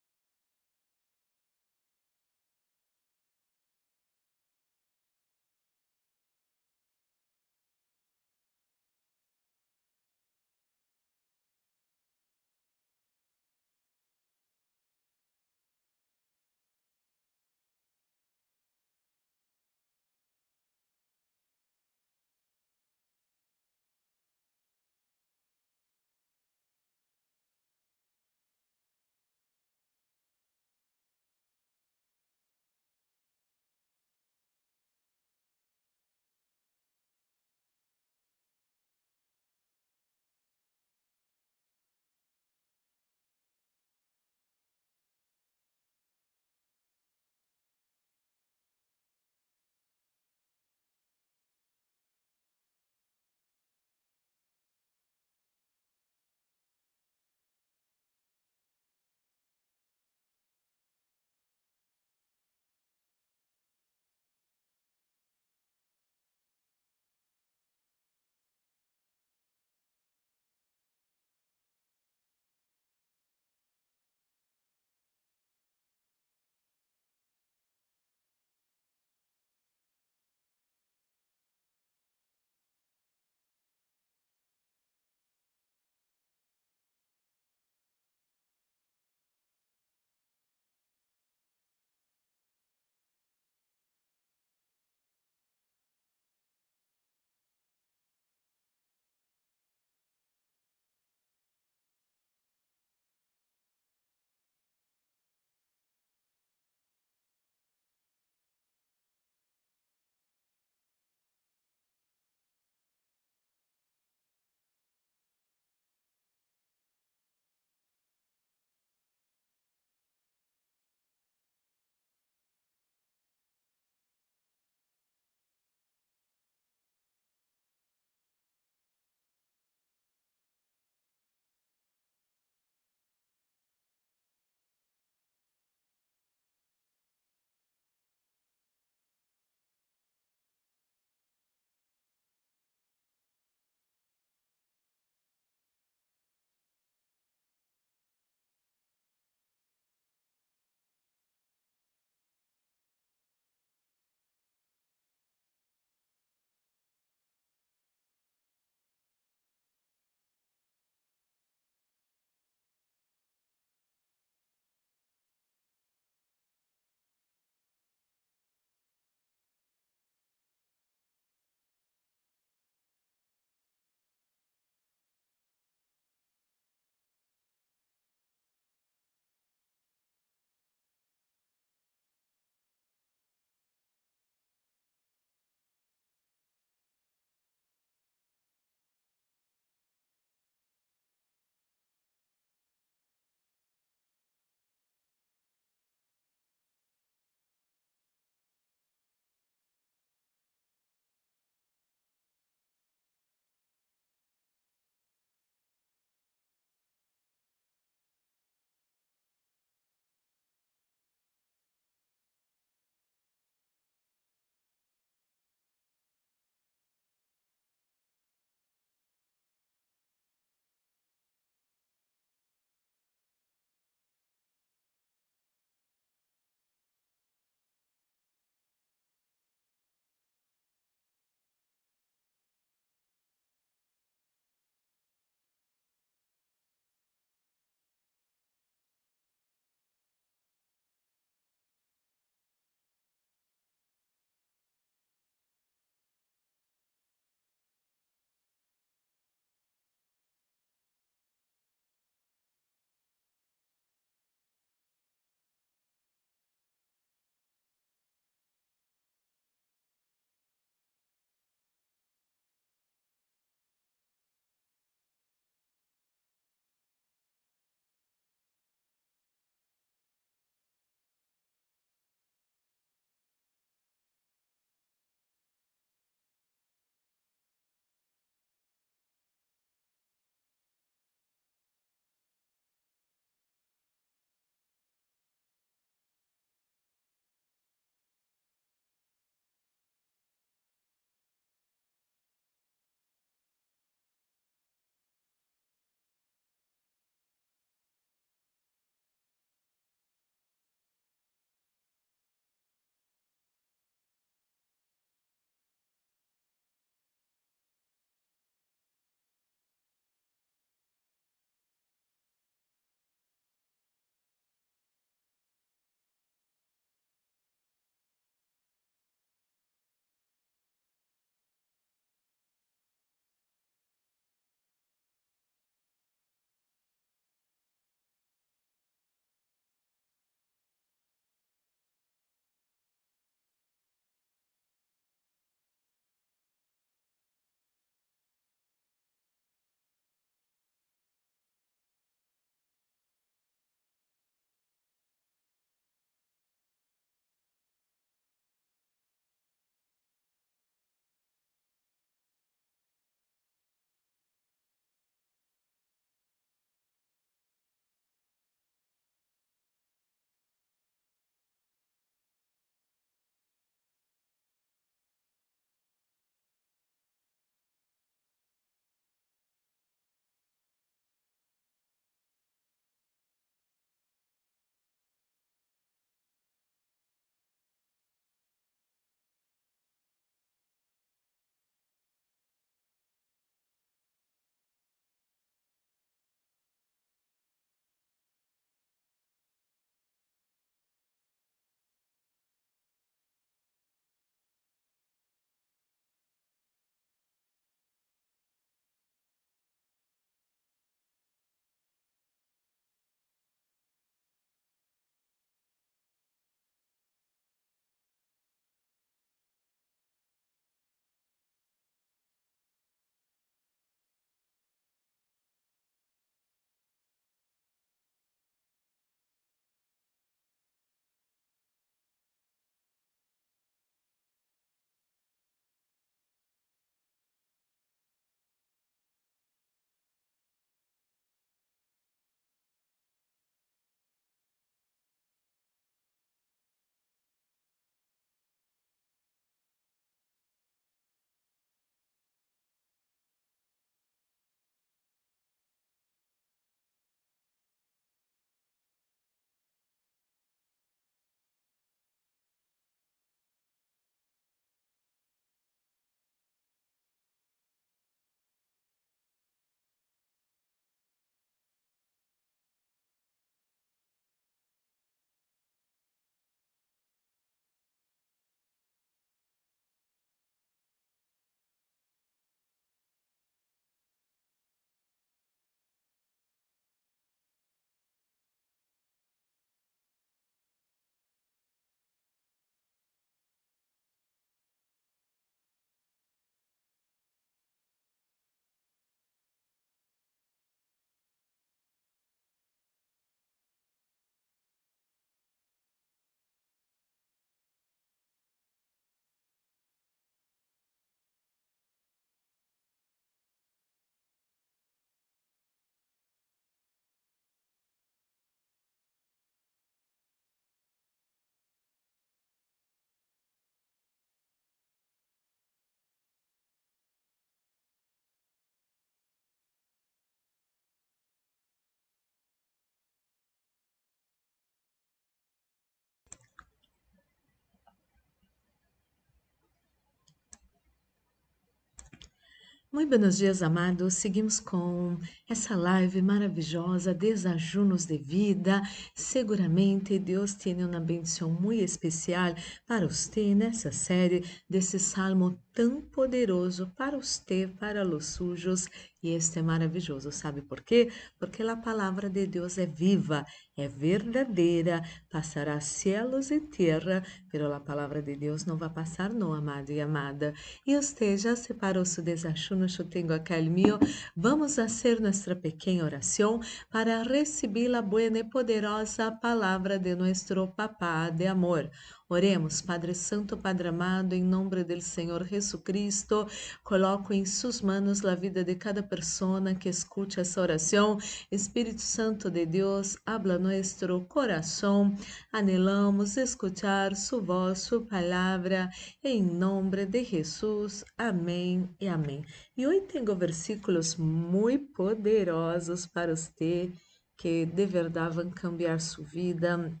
Muito buenos dias, amados. Seguimos com essa live maravilhosa, Desajunos de Vida. Seguramente Deus tem uma bendição muito especial para você nessa série desse salmo tão poderoso para você, para os sujos. E este é maravilhoso, sabe por quê? Porque a palavra de Deus é viva, é verdadeira, passará céus e terra, pero a palavra de Deus não vai passar, não, amado e amada. E você já separou seu desajuno? Eu tenho aqui o meu. Vamos fazer nossa pequena oração para receber a boa e poderosa palavra de nosso Papá de amor. Oremos, Padre Santo, Padre amado, em nome do Senhor Jesus Cristo, coloco em suas mãos a vida de cada pessoa que escute essa oração. Espírito Santo de Deus, habla nosso coração. Anelamos escuchar sua voz, sua palavra, em nome de Jesus. Amém e amém. E hoje tenho versículos muito poderosos para você que de verdade vão cambiar sua vida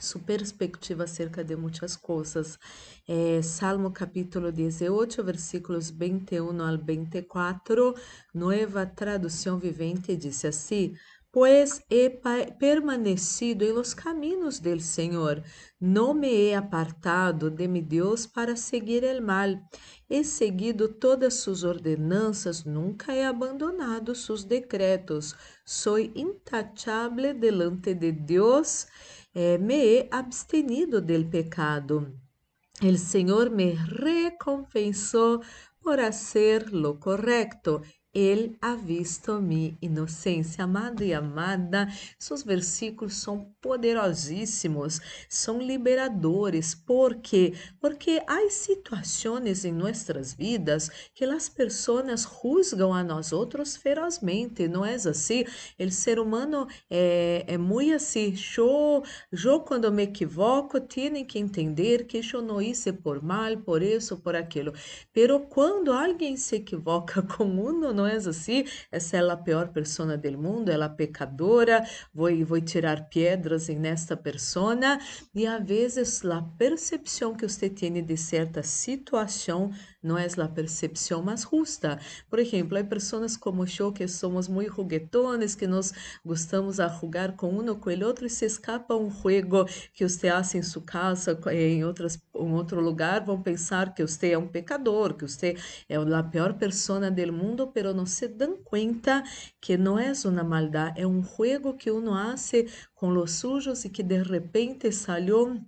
su perspectiva acerca de muitas coisas. É, Salmo capítulo 18, versículos 21 ao 24, nova tradução vivente, diz assim: Pois he permanecido em los caminos del Senhor, não me he apartado de mi Deus para seguir el mal. He seguido todas sus ordenanças, nunca he abandonado sus decretos. Soy intachable delante de Deus eh, me he abstenido del pecado. El Senhor me recompensou por hacer lo correcto. Ele ha visto inocência. Amado e amada, seus versículos são poderosíssimos, são liberadores. Por quê? Porque há situações em nossas vidas que as pessoas juzgam a nós outros ferozmente, não é assim? O ser humano é, é muito assim. Eu, eu, quando me equivoco, tenho que entender que eu não hice por mal, por isso, por aquilo. Pero quando alguém se equivoca com uno, não é assim? Essa é a pior pessoa do mundo, ela é pecadora, vou, vou tirar pedras nesta persona. E às vezes a percepção que você tem de certa situação não é a percepção mais justa. Por exemplo, há pessoas como eu que somos muito juguetones, que nos gostamos a com um com o outro e se escapa um jogo que você faz em sua casa, em outro lugar, vão pensar que você é um pecador, que você é a pior pessoa do mundo, pero não se dão conta que não é uma maldade, é um jogo que uno hace com os sujos e que de repente saiu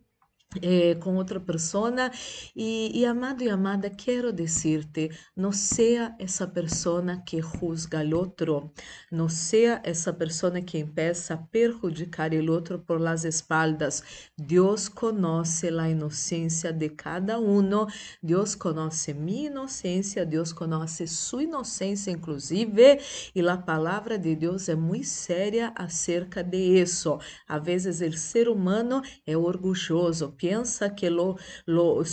eh, com outra pessoa e, e, amado e amada quero dizer-te não seja essa pessoa que juzga o outro não seja essa pessoa que empieza a perjudicar o outro por las espaldas. Deus conhece a inocência de cada um Deus conhece minha inocência Deus conhece sua inocência inclusive e a palavra de Deus é muito séria acerca de isso. A vezes o ser humano é orgulhoso pensa que lo, lo,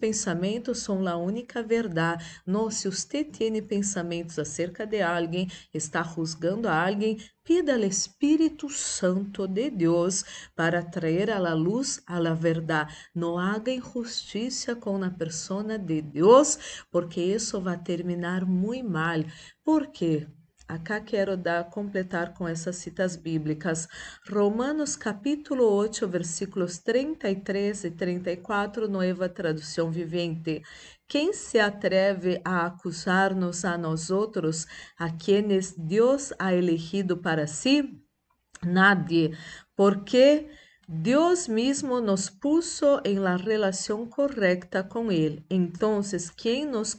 pensamentos são a única verdade. Não, se você tem pensamentos acerca de alguém, está juzgando a alguém, pida ao Espírito Santo de Deus para trazer à luz a la verdade. Não haga injustiça com a pessoa de Deus, porque isso vai terminar muito mal. Por quê? Acá quero dar, completar com essas citas bíblicas. Romanos capítulo 8, versículos 33 e 34, nova tradução vivente. Quem se atreve a acusar-nos a nós outros, a quienes Deus ha elegido para si? Nadie, porque Deus mesmo nos puso em la relação correcta com Ele. Então, quem nos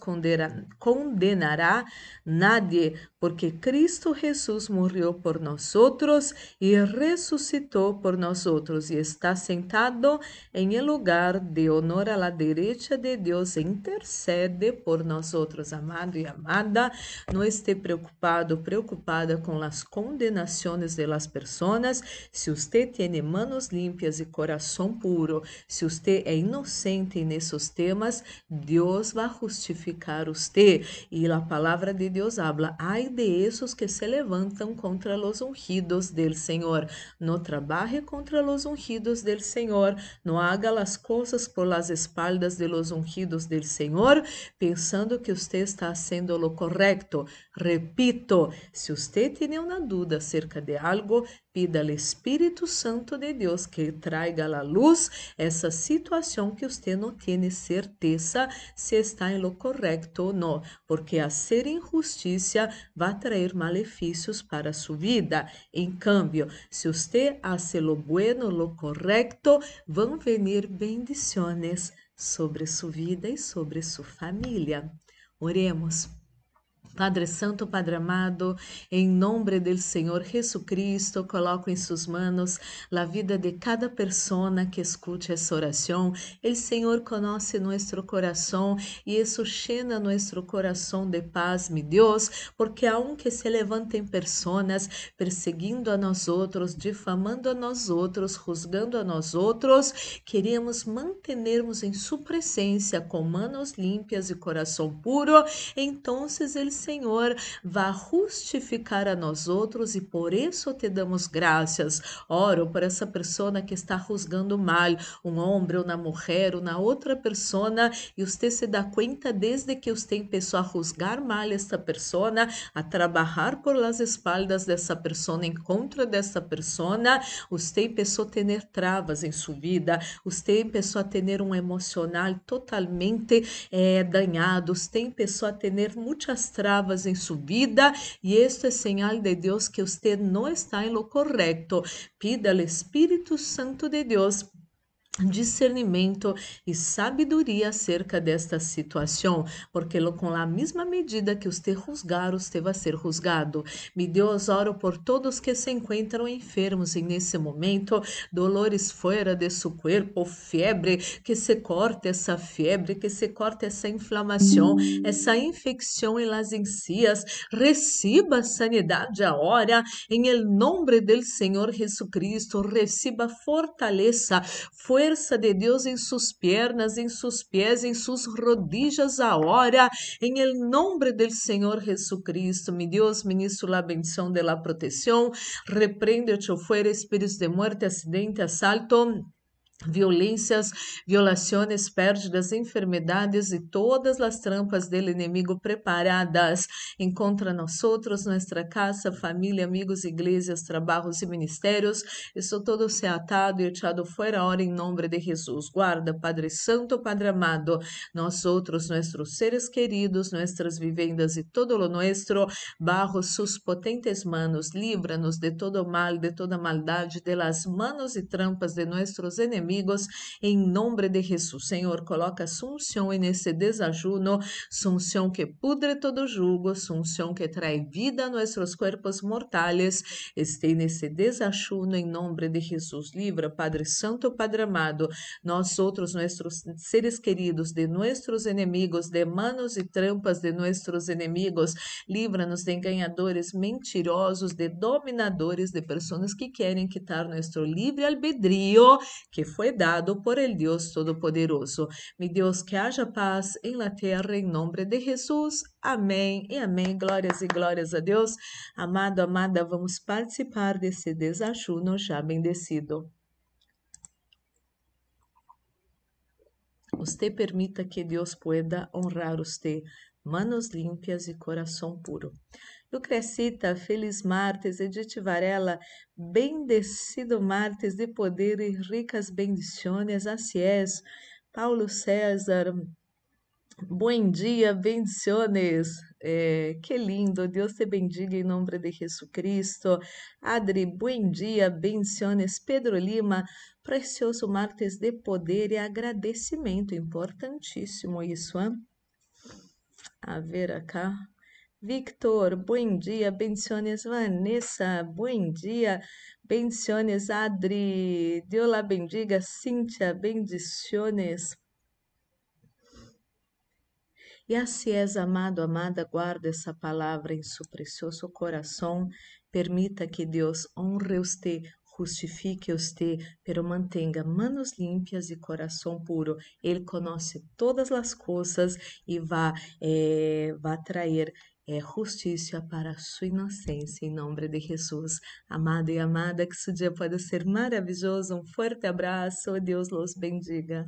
condenará? Nadie, porque Cristo Jesús morreu por nosotros e ressuscitou por nosotros e está sentado em lugar de honor a la derecha de Deus, intercede por nosotros, amado e amada. Não esteja preocupado, preocupada com as condenações de las personas. Se você tem manos limpias e coração puro. Se você é inocente nesses temas, Deus vai justificar você. E a palavra de Deus habla: ai de esses que se levantam contra os ungidos del Senhor. No trabalhe contra os ungidos del Senhor. No haga as coisas por las espaldas de los ungidos del Senhor, pensando que você está sendo lo correcto. Repito, se você tem uma dúvida acerca de algo, pida ao Espírito Santo de Deus que traga à luz essa situação que você não tem certeza se está em lo correto ou não, porque a ser injustiça vai trazer malefícios para sua vida. Em cambio, se você hace lo bueno, lo correcto, vão venir bendições sobre sua vida e sobre sua família. Oremos. Padre Santo, Padre amado, em nome do Senhor Jesucristo, coloco em suas mãos a vida de cada pessoa que escute essa oração. O Senhor conhece nosso coração e isso llena nosso coração de paz, meu Deus, porque aunque se levantem pessoas perseguindo a nós outros, difamando a nós outros, juzgando a nós outros, queremos mantermos em sua presença com manos limpas e coração puro, então ele Senhor vá justificar a nós outros e por isso te damos graças. Oro por essa pessoa que está juzgando mal, um homem, uma mulher, uma outra pessoa, e você se dá conta desde que você começou a juzgar mal esta pessoa, a trabalhar por las espaldas dessa pessoa, em contra dessa pessoa, você começou a ter travas em sua vida, você começou a ter um emocional totalmente eh, danhado, você começou a ter muitas travas em sua vida e este é señal de Deus que você não está em lo correto. Pida ao Espírito Santo de Deus discernimento e sabedoria acerca desta situação, porque com a mesma medida que você juzgar, você vai ser juzgado. Me Deus, oro por todos que se encontram enfermos e nesse momento, dolores fora de seu corpo, febre, que se corte essa febre, que se corte essa inflamação, essa infecção em las encias, receba sanidade agora, em el nome do Senhor Jesucristo, receba fortaleza, foi fuerza de Deus em suas pernas, em seus pés, em suas rodillas agora, em el nombre del Senhor Jesucristo. Mi Deus, ministro la bendición de la protección, reprende o chofer, espíritos de muerte, acidente, assalto violências, violações, pérdidas, enfermidades e todas as trampas do inimigo preparadas encontra nós outros, nossa casa, família, amigos, igrejas, trabalhos e ministérios. Isso todo se atado e echado fora hora em nome de Jesus. Guarda, Padre Santo, Padre amado, nós outros, nossos seres queridos, nossas vivendas e todo lo nuestro, bajo sus potentes manos, livra-nos de todo mal, de toda maldade, de las manos e trampas de nossos inimigos amigos, em nome de Jesus. Senhor, coloca sunção nesse desajuno, sunção que pudre todo jugo, sunção que traz vida a nossos corpos mortais. Este nesse desajuno, em nome de Jesus. Livra, Padre Santo, Padre amado, nós outros, nossos seres queridos, de nossos inimigos, de manos e trampas de nossos inimigos. Livra-nos de enganadores mentirosos, de dominadores, de pessoas que querem quitar nosso livre albedrío, que foi dado por el Deus Todo-Poderoso. Mi Deus, que haja paz em la terra, em nome de Jesus. Amém e amém. Glórias e glórias a Deus. Amado, amada, vamos participar desse desajuno já bendecido. Você permita que Deus pueda honrar você, manos limpas e coração puro. Lucrecita, feliz martes, Edith Varela, bendecido martes de poder e ricas bendições, assim é. Paulo César, bom dia, bendições. É, que lindo, Deus te bendiga em nome de Jesus Cristo. Adri, bom dia, bendições. Pedro Lima, precioso martes de poder e agradecimento, importantíssimo isso, hein? A ver acá. Victor, bom dia, bendiciones Vanessa, bom dia, bendiciones Adri, Deus la bendiga, Cíntia, bendiciones. E assim és, amado, amada, guarda essa palavra em seu precioso coração, permita que Deus honre você justifique usted, pero mantenga manos limpias e coração puro. Ele conhece todas as coisas e vai, eh, vai trazer é, justiça para sua inocência, em nome de Jesus. Amado e amada, que seu dia pode ser maravilhoso. Um forte abraço. Deus los bendiga.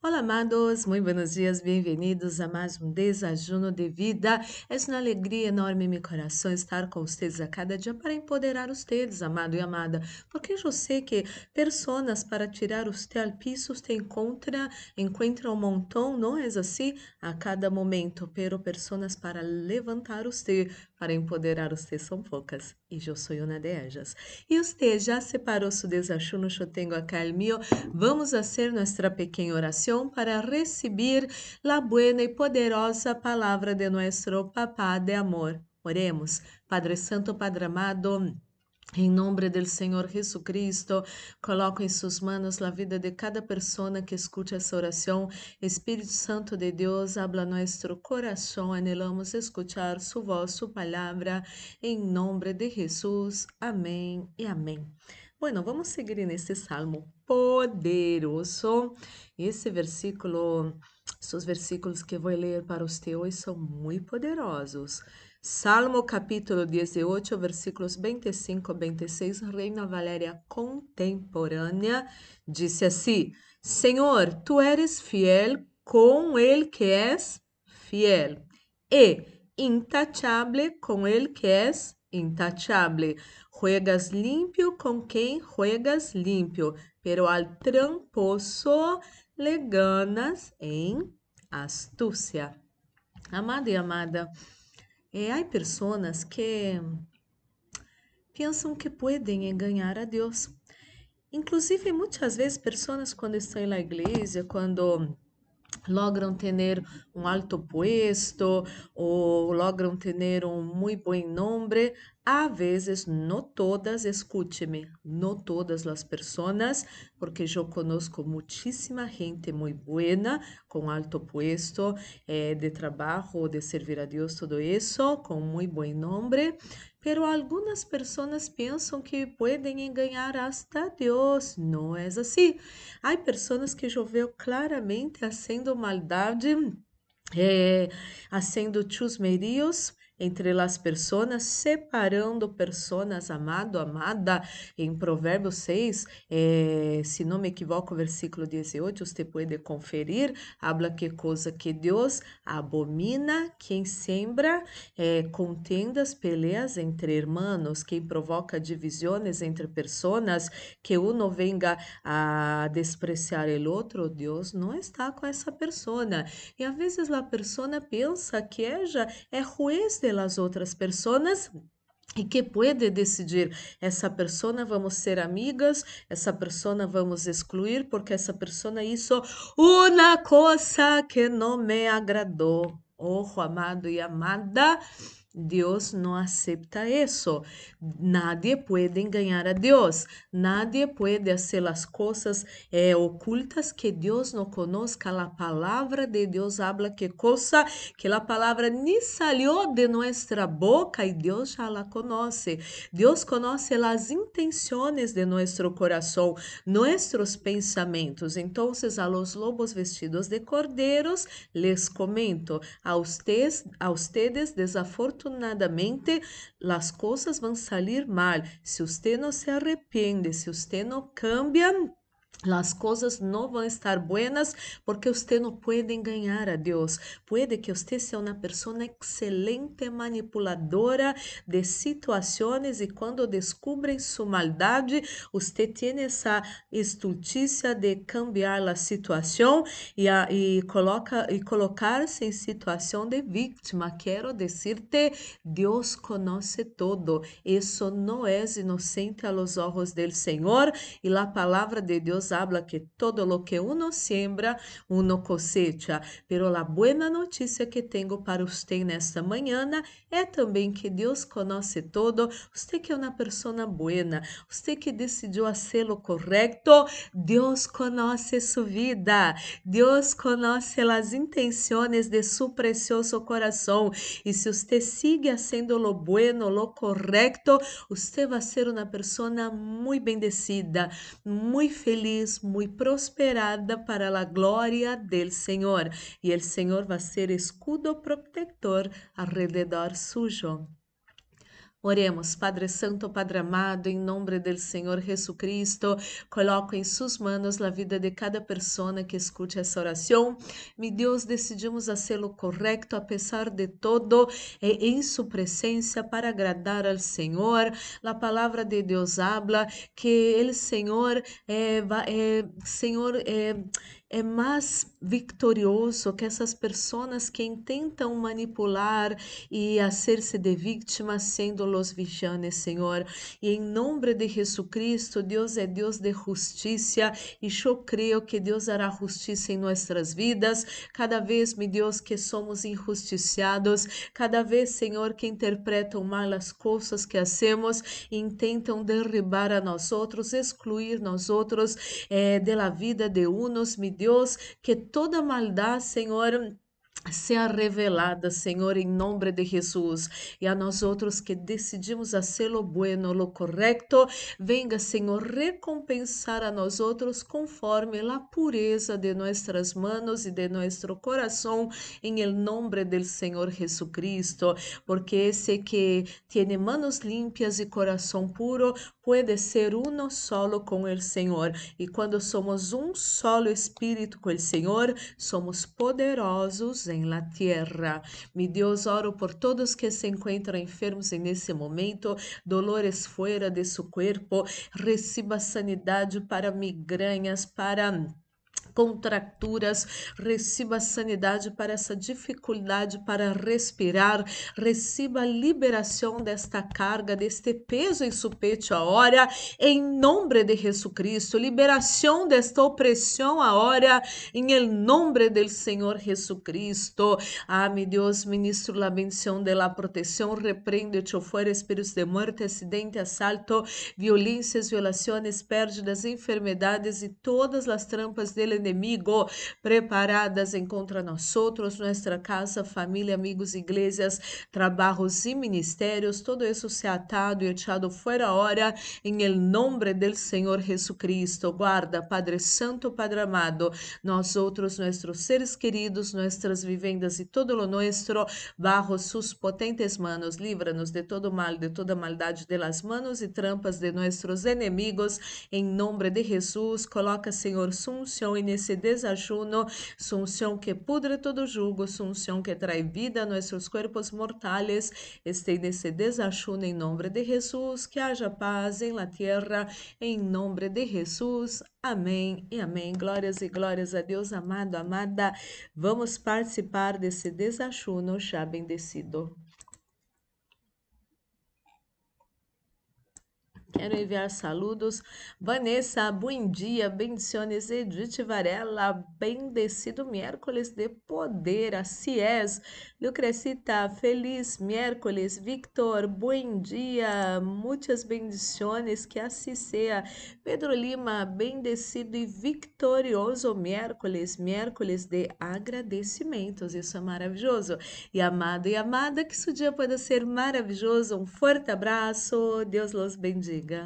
Olá, amados, muito buenos dias, bem-vindos a mais um desajuno de vida. É uma alegria enorme em meu coração estar com vocês a cada dia para empoderar vocês, amado e amada, porque eu sei que pessoas para tirar você ao piso você encontra, encontra um montão, não é assim? A cada momento, pero pessoas para levantar você, para empoderar você são poucas, e eu sou uma de elas. E você já separou seu desajuno, eu tenho acá o meu. Vamos fazer nossa pequena oração para recibir la buena y poderosa palabra de nuestro Papá de amor. Oremos, Padre Santo, Padre amado. Em nome do Senhor Jesucristo, coloco em suas mãos a vida de cada pessoa que escute essa oração. Espírito Santo de Deus, habla nosso coração. Anelamos escuchar sua voz, sua palavra. Em nome de Jesus. Amém e amém. Bueno, vamos seguir nesse salmo poderoso. Esse versículo, esses versículos que vou ler para você hoje são muito poderosos. Salmo capítulo 18, versículos 25 a 26, Reina Valéria contemporânea, disse assim: Senhor, tu eres fiel com ele que és fiel, e intachable com ele que és intachable. Juegas limpio com quem juegas limpio, pero al tramposo le ganas em astúcia. Amado e amada, eh, há pessoas que pensam que podem ganhar a Deus. Inclusive, muitas vezes, pessoas quando estão na igreja, quando logram ter um alto puesto ou logram ter um muito bom nome, a vezes, no todas, escúcheme, no todas as pessoas, porque eu conozco muitíssima gente muito buena, com alto puesto eh, de trabalho, de servir a Deus, tudo isso, com muito bom nome, pero algumas pessoas pensam que podem ganhar hasta Deus. Não é assim. Há pessoas que eu vejo claramente fazendo maldade, eh, fazendo chusmerios, entre as pessoas, separando pessoas, amado, amada. Em Provérbios 6, eh, se não me equivoco, versículo 18, você pode conferir, habla que coisa que Deus abomina, quem sembra eh, contendas, peleas entre irmãos, quem provoca divisões entre pessoas, que uno venga a despreciar o outro, Deus não está com essa pessoa. E às vezes a pessoa pensa que ela é juez de de las outras pessoas e que pode decidir essa pessoa vamos ser amigas, essa pessoa vamos excluir porque essa pessoa hizo uma coisa que não me agradou. Ojo, amado e amada, Deus não aceita isso. Nadie pode enganar a Deus. Nadie pode fazer as coisas eh, ocultas que Deus não conozca. A palavra de Deus habla que coisa que a palavra nem saiu de nossa boca e Deus já la conoce. Deus conoce as intenções de nosso coração, nossos pensamentos. Então, a los lobos vestidos de cordeiros, les comento, a ustedes, a ustedes desafortunados desafortunadamente as coisas vão sair mal. Se você não se arrepende, se você não cambia, as coisas não vão estar buenas porque você não pode enganar a Deus. Pode que você seja uma pessoa excelente manipuladora de situações e quando descobrem sua maldade, você tem essa estultícia de cambiar a situação e, e, coloca, e colocar-se em situação de vítima. Quero dizer-te, Deus conhece todo. Isso não é inocente a los ojos del Senhor e a palavra de Deus habla que todo lo que uno siembra, uno cosecha. Pero la buena notícia que tenho para você nesta manhã é também que Deus conhece todo. Você que é uma pessoa buena, você que decidiu fazer o correto, Deus conhece sua vida. Deus conhece as intenções de seu precioso coração. E se você sigue fazendo lo bueno, lo correto, você vai ser uma pessoa muito bendecida, muito feliz feliz, muito prosperada para a glória del Senhor. E o Senhor vai ser escudo protector alrededor sujo. Oremos, Padre Santo, Padre amado, em nome do Senhor Jesucristo, coloco em suas mãos a vida de cada pessoa que escute essa oração. Mi Deus, decidimos hacerlo correto, a pesar de todo, e em sua presença para agradar ao Senhor. A palavra de Deus habla que o Senhor é, é Senhor é, é mais vitorioso que essas pessoas que tentam manipular e fazer-se de vítimas sendo los vigianes, Senhor. E em nome de Jesucristo, Deus é Deus de justiça e eu creio que Deus hará justiça em nossas vidas. Cada vez, meu Deus, que somos injusticiados, cada vez, Senhor, que interpretam mal as coisas que hacemos e tentam derribar a nós outros, excluir nós outros eh, de la vida de unos, meu Deus, que toda maldade, Senhor, seja revelada, Senhor, em nome de Jesus. E a nós outros que decidimos fazer o bueno, lo correto, venga, Senhor, recompensar a nós outros conforme a pureza de nossas manos e de nosso coração, em el nome del Senhor Jesucristo, porque esse que tiene manos limpias e coração puro pode ser uno solo com o Senhor. E quando somos um solo espírito com o Senhor, somos poderosos em la tierra. Mi Deus, oro por todos que se encontram enfermos nesse momento, dolores fora de seu corpo, receba sanidade para migrañas, para contracturas, receba sanidade para essa dificuldade para respirar, receba a liberação desta carga, deste peso em seu peito agora, em nome de Jesus Cristo, liberação desta opressão agora, em el nome del Senhor Jesus Cristo. Ah, meu Deus, ministro la bendição de la proteção, repreende-te fora espíritos de morte, acidente, assalto, violências, violações, pérdidas, enfermidades e todas as trampas dele inimigo preparadas em contra nós outros, nossa casa, família, amigos, igrejas, trabalhos e ministérios, todo isso se atado e echado fora hora, em el nome del Senhor Jesucristo. Guarda, Padre Santo, Padre amado, nós outros, nossos seres queridos, nossas vivendas e todo lo nuestro, bajo sus potentes manos, livra-nos de todo mal, de toda maldade de las manos e trampas de nossos inimigos, em nome de Jesus, coloca, Senhor, sunção e nesse desajuno, sunção que pudre todo jugo, sunção que trai vida a nossos corpos mortais, este nesse desajuno em nome de Jesus, que haja paz em la tierra, em nome de Jesus. Amém e amém. Glórias e glórias a Deus, amado, amada. Vamos participar desse desajuno já bendecido. Quero enviar saludos. Vanessa, bom dia, bendiciones. Edith Varela, bendecido miércoles de poder. Así es. Lucrecita, feliz miércoles. Victor, bom dia, muitas bendiciones, que assim seja. Pedro Lima, bendecido e vitorioso miércoles, miércoles de agradecimentos. Isso é maravilhoso. E amado e amada, que seu dia pode ser maravilhoso. Um forte abraço. Deus los bendiga. Diga.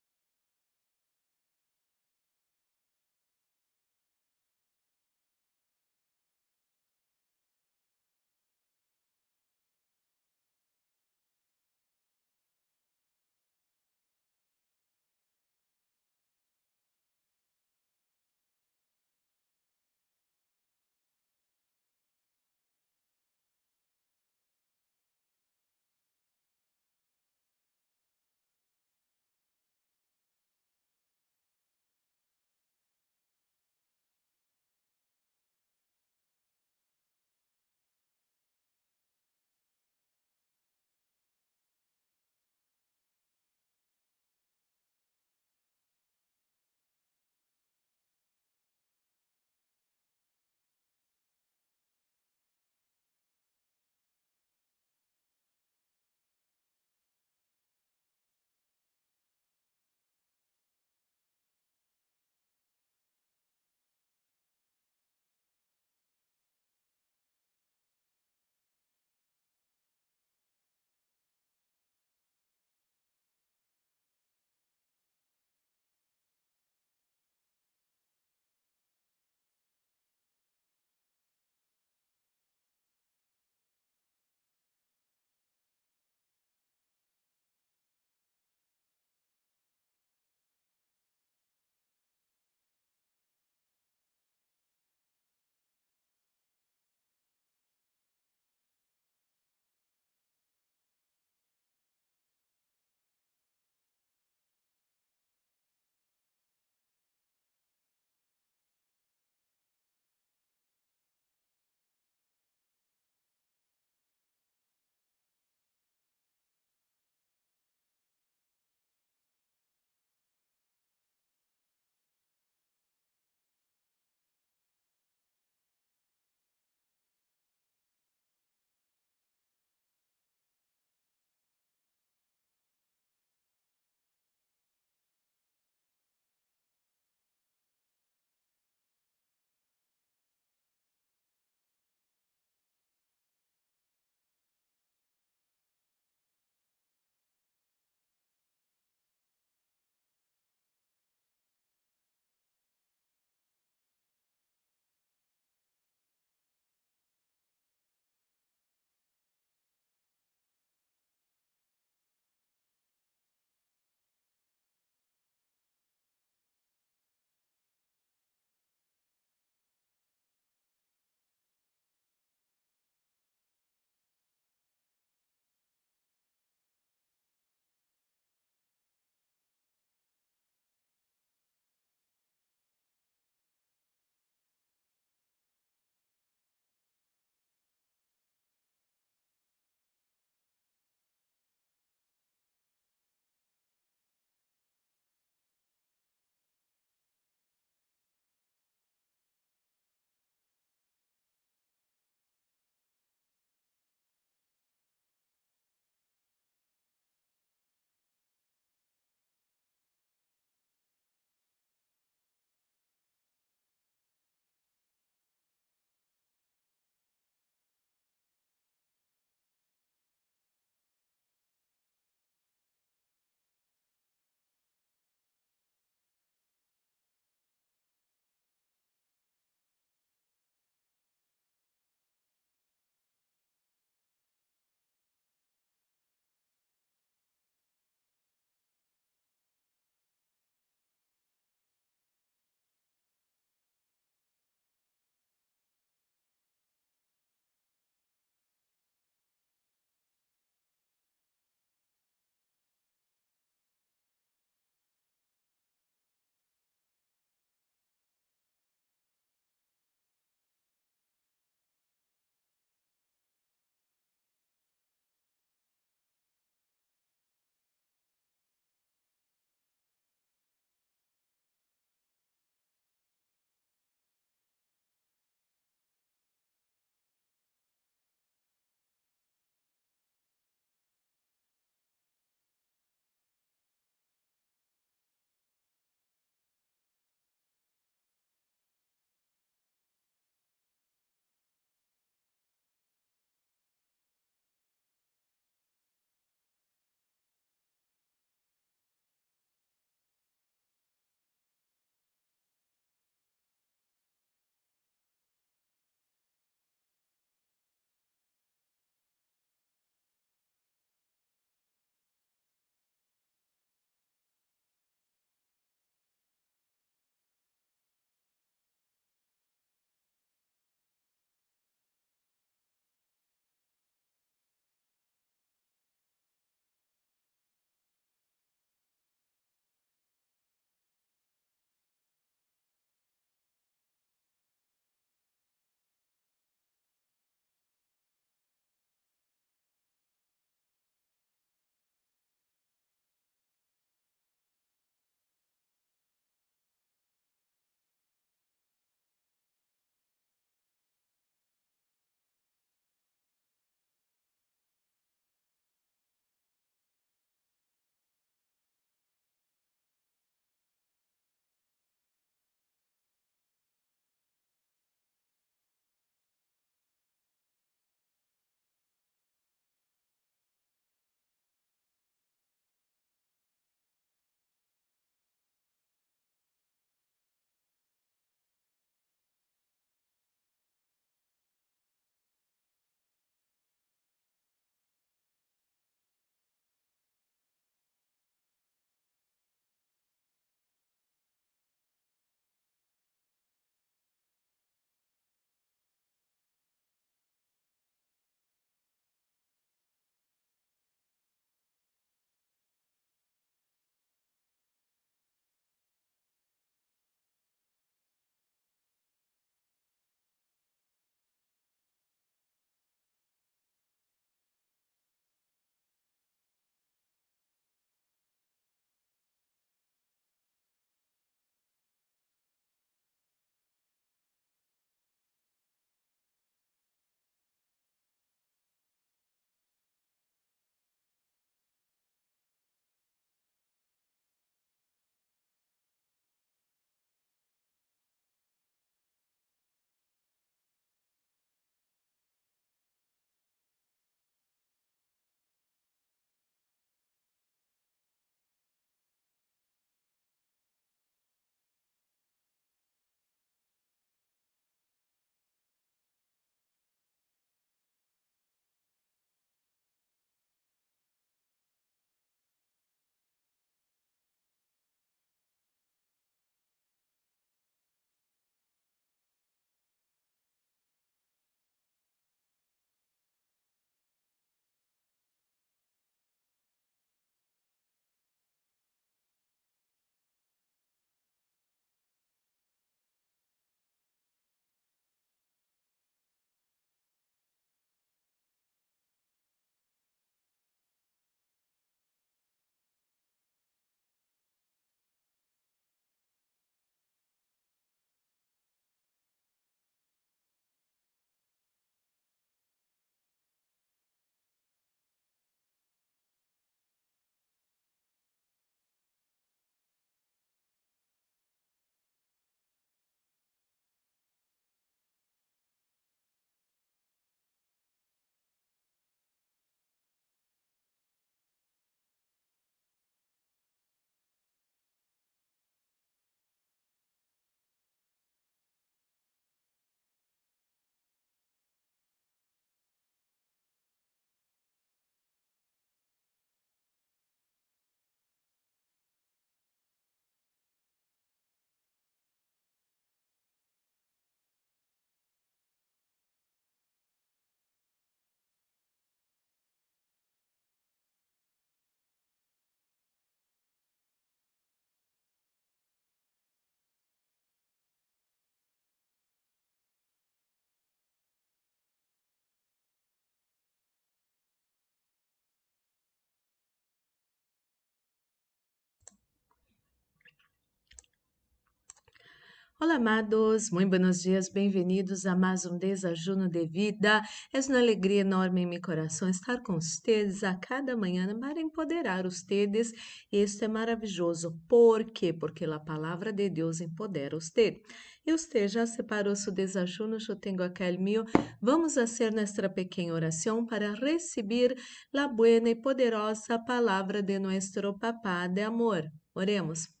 Olá, amados, muito buenos bem-vindos a mais um desajuno de vida. É uma alegria enorme em meu coração estar com vocês a cada manhã para empoderar vocês. Isto é maravilhoso. Por quê? Porque a palavra de Deus empodera você. E você já separou seu desajuno? Eu tenho aquele meu. Vamos fazer nossa pequena oração para receber a boa e poderosa palavra de nosso Papá de amor. Oremos.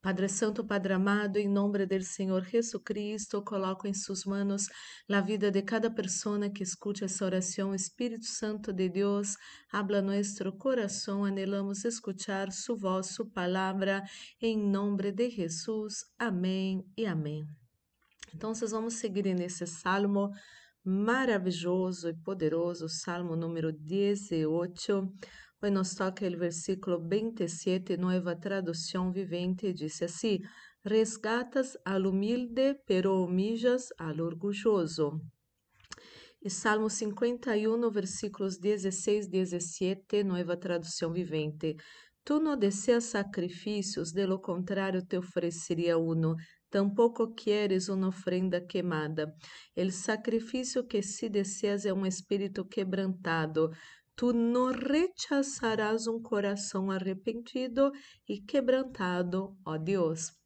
Padre Santo, Padre amado, em nome do Senhor Jesus Cristo, coloco em suas mãos a vida de cada pessoa que escute essa oração. Espírito Santo de Deus, habla nosso coração, anelamos escuchar su voz, su palavra, em nome de Jesus. Amém e amém. Então, vocês vamos seguir nesse salmo maravilhoso e poderoso, salmo número 18 Hoy nos toca el versículo 27, nueva vivente, dice así, resgatas al humilde, pero humillas al orgulloso. E Salmo 51, versículos 16, 17, nueva tradução vivente. Tu não deseas sacrifícios, de lo contrário te ofereceria uno. Tampouco queres uma ofrenda queimada. El sacrifício que se deseas é um espírito quebrantado. Tu não rechazarás um coração arrependido e quebrantado, ó Deus.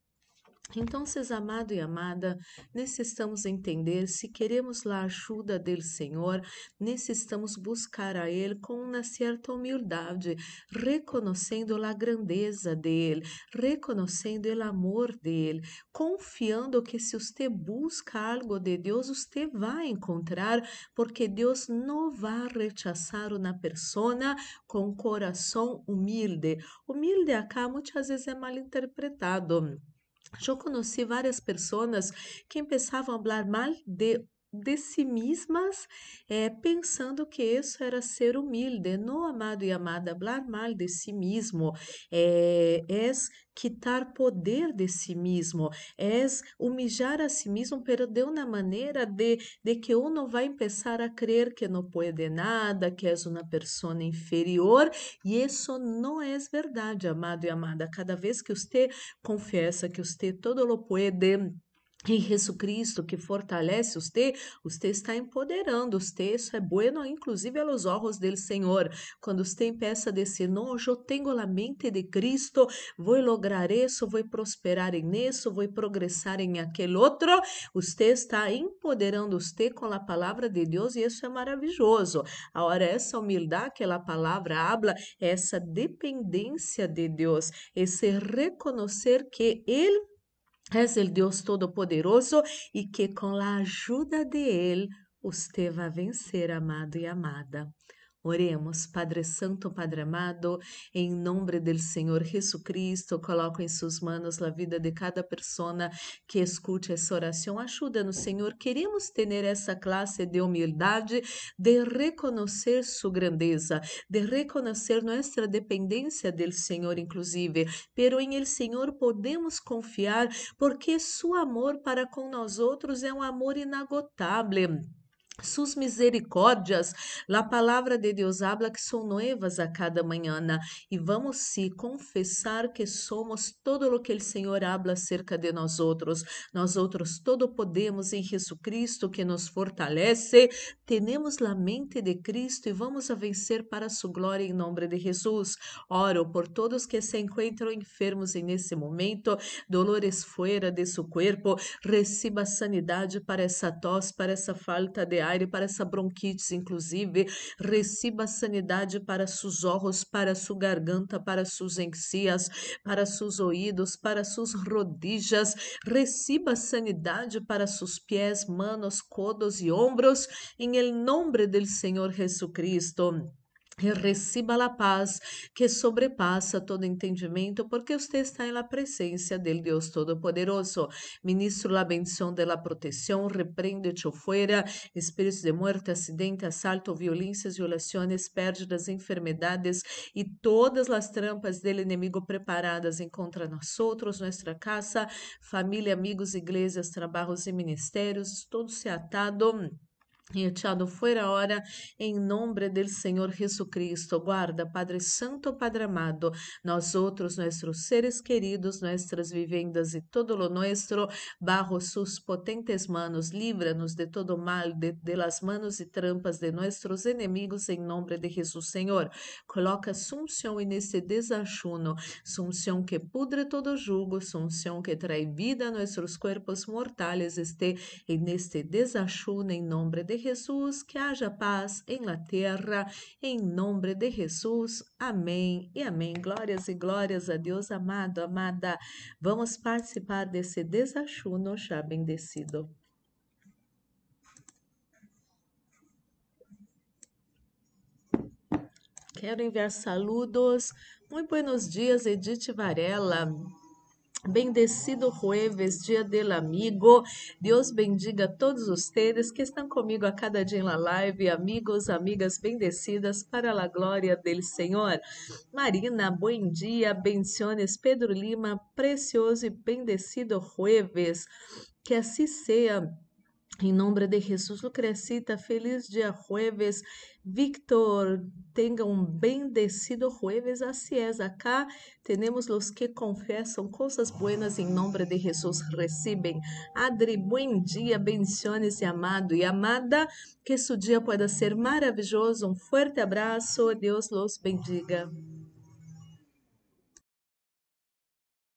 Então, amado e amada, necessitamos entender se queremos a ajuda do Senhor, necessitamos buscar a Ele com uma certa humildade, reconhecendo a grandeza dele, reconhecendo o amor dele, confiando que se você busca algo de Deus, você vai encontrar, porque Deus não vai rechazar uma pessoa com coração humilde. Humilde acá muitas vezes é mal interpretado. Eu conheci várias pessoas que começavam a falar mal de de si mesmas, é, pensando que isso era ser humilde. No, amado e amada, falar mal de si mesmo é, é quitar poder de si mesmo, é humilhar a si mesmo, pero de uma maneira de, de que uno vai começar a crer que não pode nada, que és uma pessoa inferior, e isso não é verdade, amado e amada. Cada vez que você confessa que você todo lo pode, em Jesus Cristo que fortalece você, você está empoderando você, isso é bueno, inclusive a los ojos Senhor. Quando você empieza a dizer, não, eu tenho a mente de Cristo, vou lograr isso, vou prosperar em isso, vou progressar em aquele outro, você está empoderando você com a palavra de Deus e isso é maravilhoso. Agora, essa humildade que a palavra habla, essa dependência de Deus, esse reconhecer que Ele És o Deus Todo-Poderoso e que com a ajuda de Ele, você vai vencer, amado e amada. Oremos, Padre Santo, Padre amado, em nome do Senhor Jesus Cristo, coloco em suas mãos a vida de cada pessoa que escute essa oração. Ajuda-nos, Senhor. Queremos ter essa classe de humildade, de reconhecer sua grandeza, de reconhecer nossa dependência do Senhor, inclusive. Pero em el Senhor podemos confiar, porque seu amor para com nós outros é um amor inagotável sus misericórdias, a palavra de Deus habla que são novas a cada manhã e vamos se confessar que somos todo o que o Senhor habla acerca de nós outros. Nós outros todo podemos em Jesus Cristo que nos fortalece. Temos a mente de Cristo e vamos a vencer para sua glória em nome de Jesus. Oro por todos que se encontram enfermos nesse momento, dolores fora de seu corpo, receba sanidade para essa tosse, para essa falta de aire, para essa bronquite, inclusive. Receba sanidade para seus olhos, para sua garganta, para suas encias, para seus ouvidos, para suas rodillas. Receba sanidade para seus pés, manos, codos e ombros, em nome do Senhor Jesucristo receba a paz que sobrepassa todo entendimento, porque você está na presença do Deus Todo-Poderoso. Ministro a bendição de la proteção, repreende-te fora, espíritos de muerte, acidente, assalto, violências, violações, pérdidas, enfermedades e todas as trampas do inimigo preparadas contra nós outros, nossa casa, família, amigos, igrejas, trabalhos e ministérios, todo se atado echado fuera ahora en nombre del Señor Jesucristo. Guarda, Padre Santo, Padre amado, nosotros, nuestros seres queridos, nuestras vivendas y todo lo nuestro bajo sus potentes manos. Líbranos de todo mal, de, de las manos y trampas de nuestros enemigos en nombre de Jesús, Señor. Coloca sunción en este desachuno, sunción que pudre todo jugo, sunción que trae vida a mortales, esté en este desachuno en nombre de Jesus, que haja paz em la terra, em nome de Jesus. Amém e amém. Glórias e glórias a Deus, amado, amada. Vamos participar desse desachuno já bendecido. Quero enviar saludos. Muito buenos dias, Edith Varela. Bendecido jueves, dia del amigo. Deus bendiga todos ustedes que estão comigo a cada dia na live, amigos, amigas bendecidas para a glória del Senhor. Marina, bom dia, bendiciones. Pedro Lima, precioso e bendecido jueves. Que assim seja. Em nome de Jesus, Lucrecita, feliz dia jueves. Victor, tenha um bendecido jueves. Así es, acá tenemos los que confessam coisas buenas em nome de Jesus, recebem. Adri, dia, bendiciones e amado e amada, que su dia pueda ser maravilhoso. Um fuerte abraço, Deus los bendiga.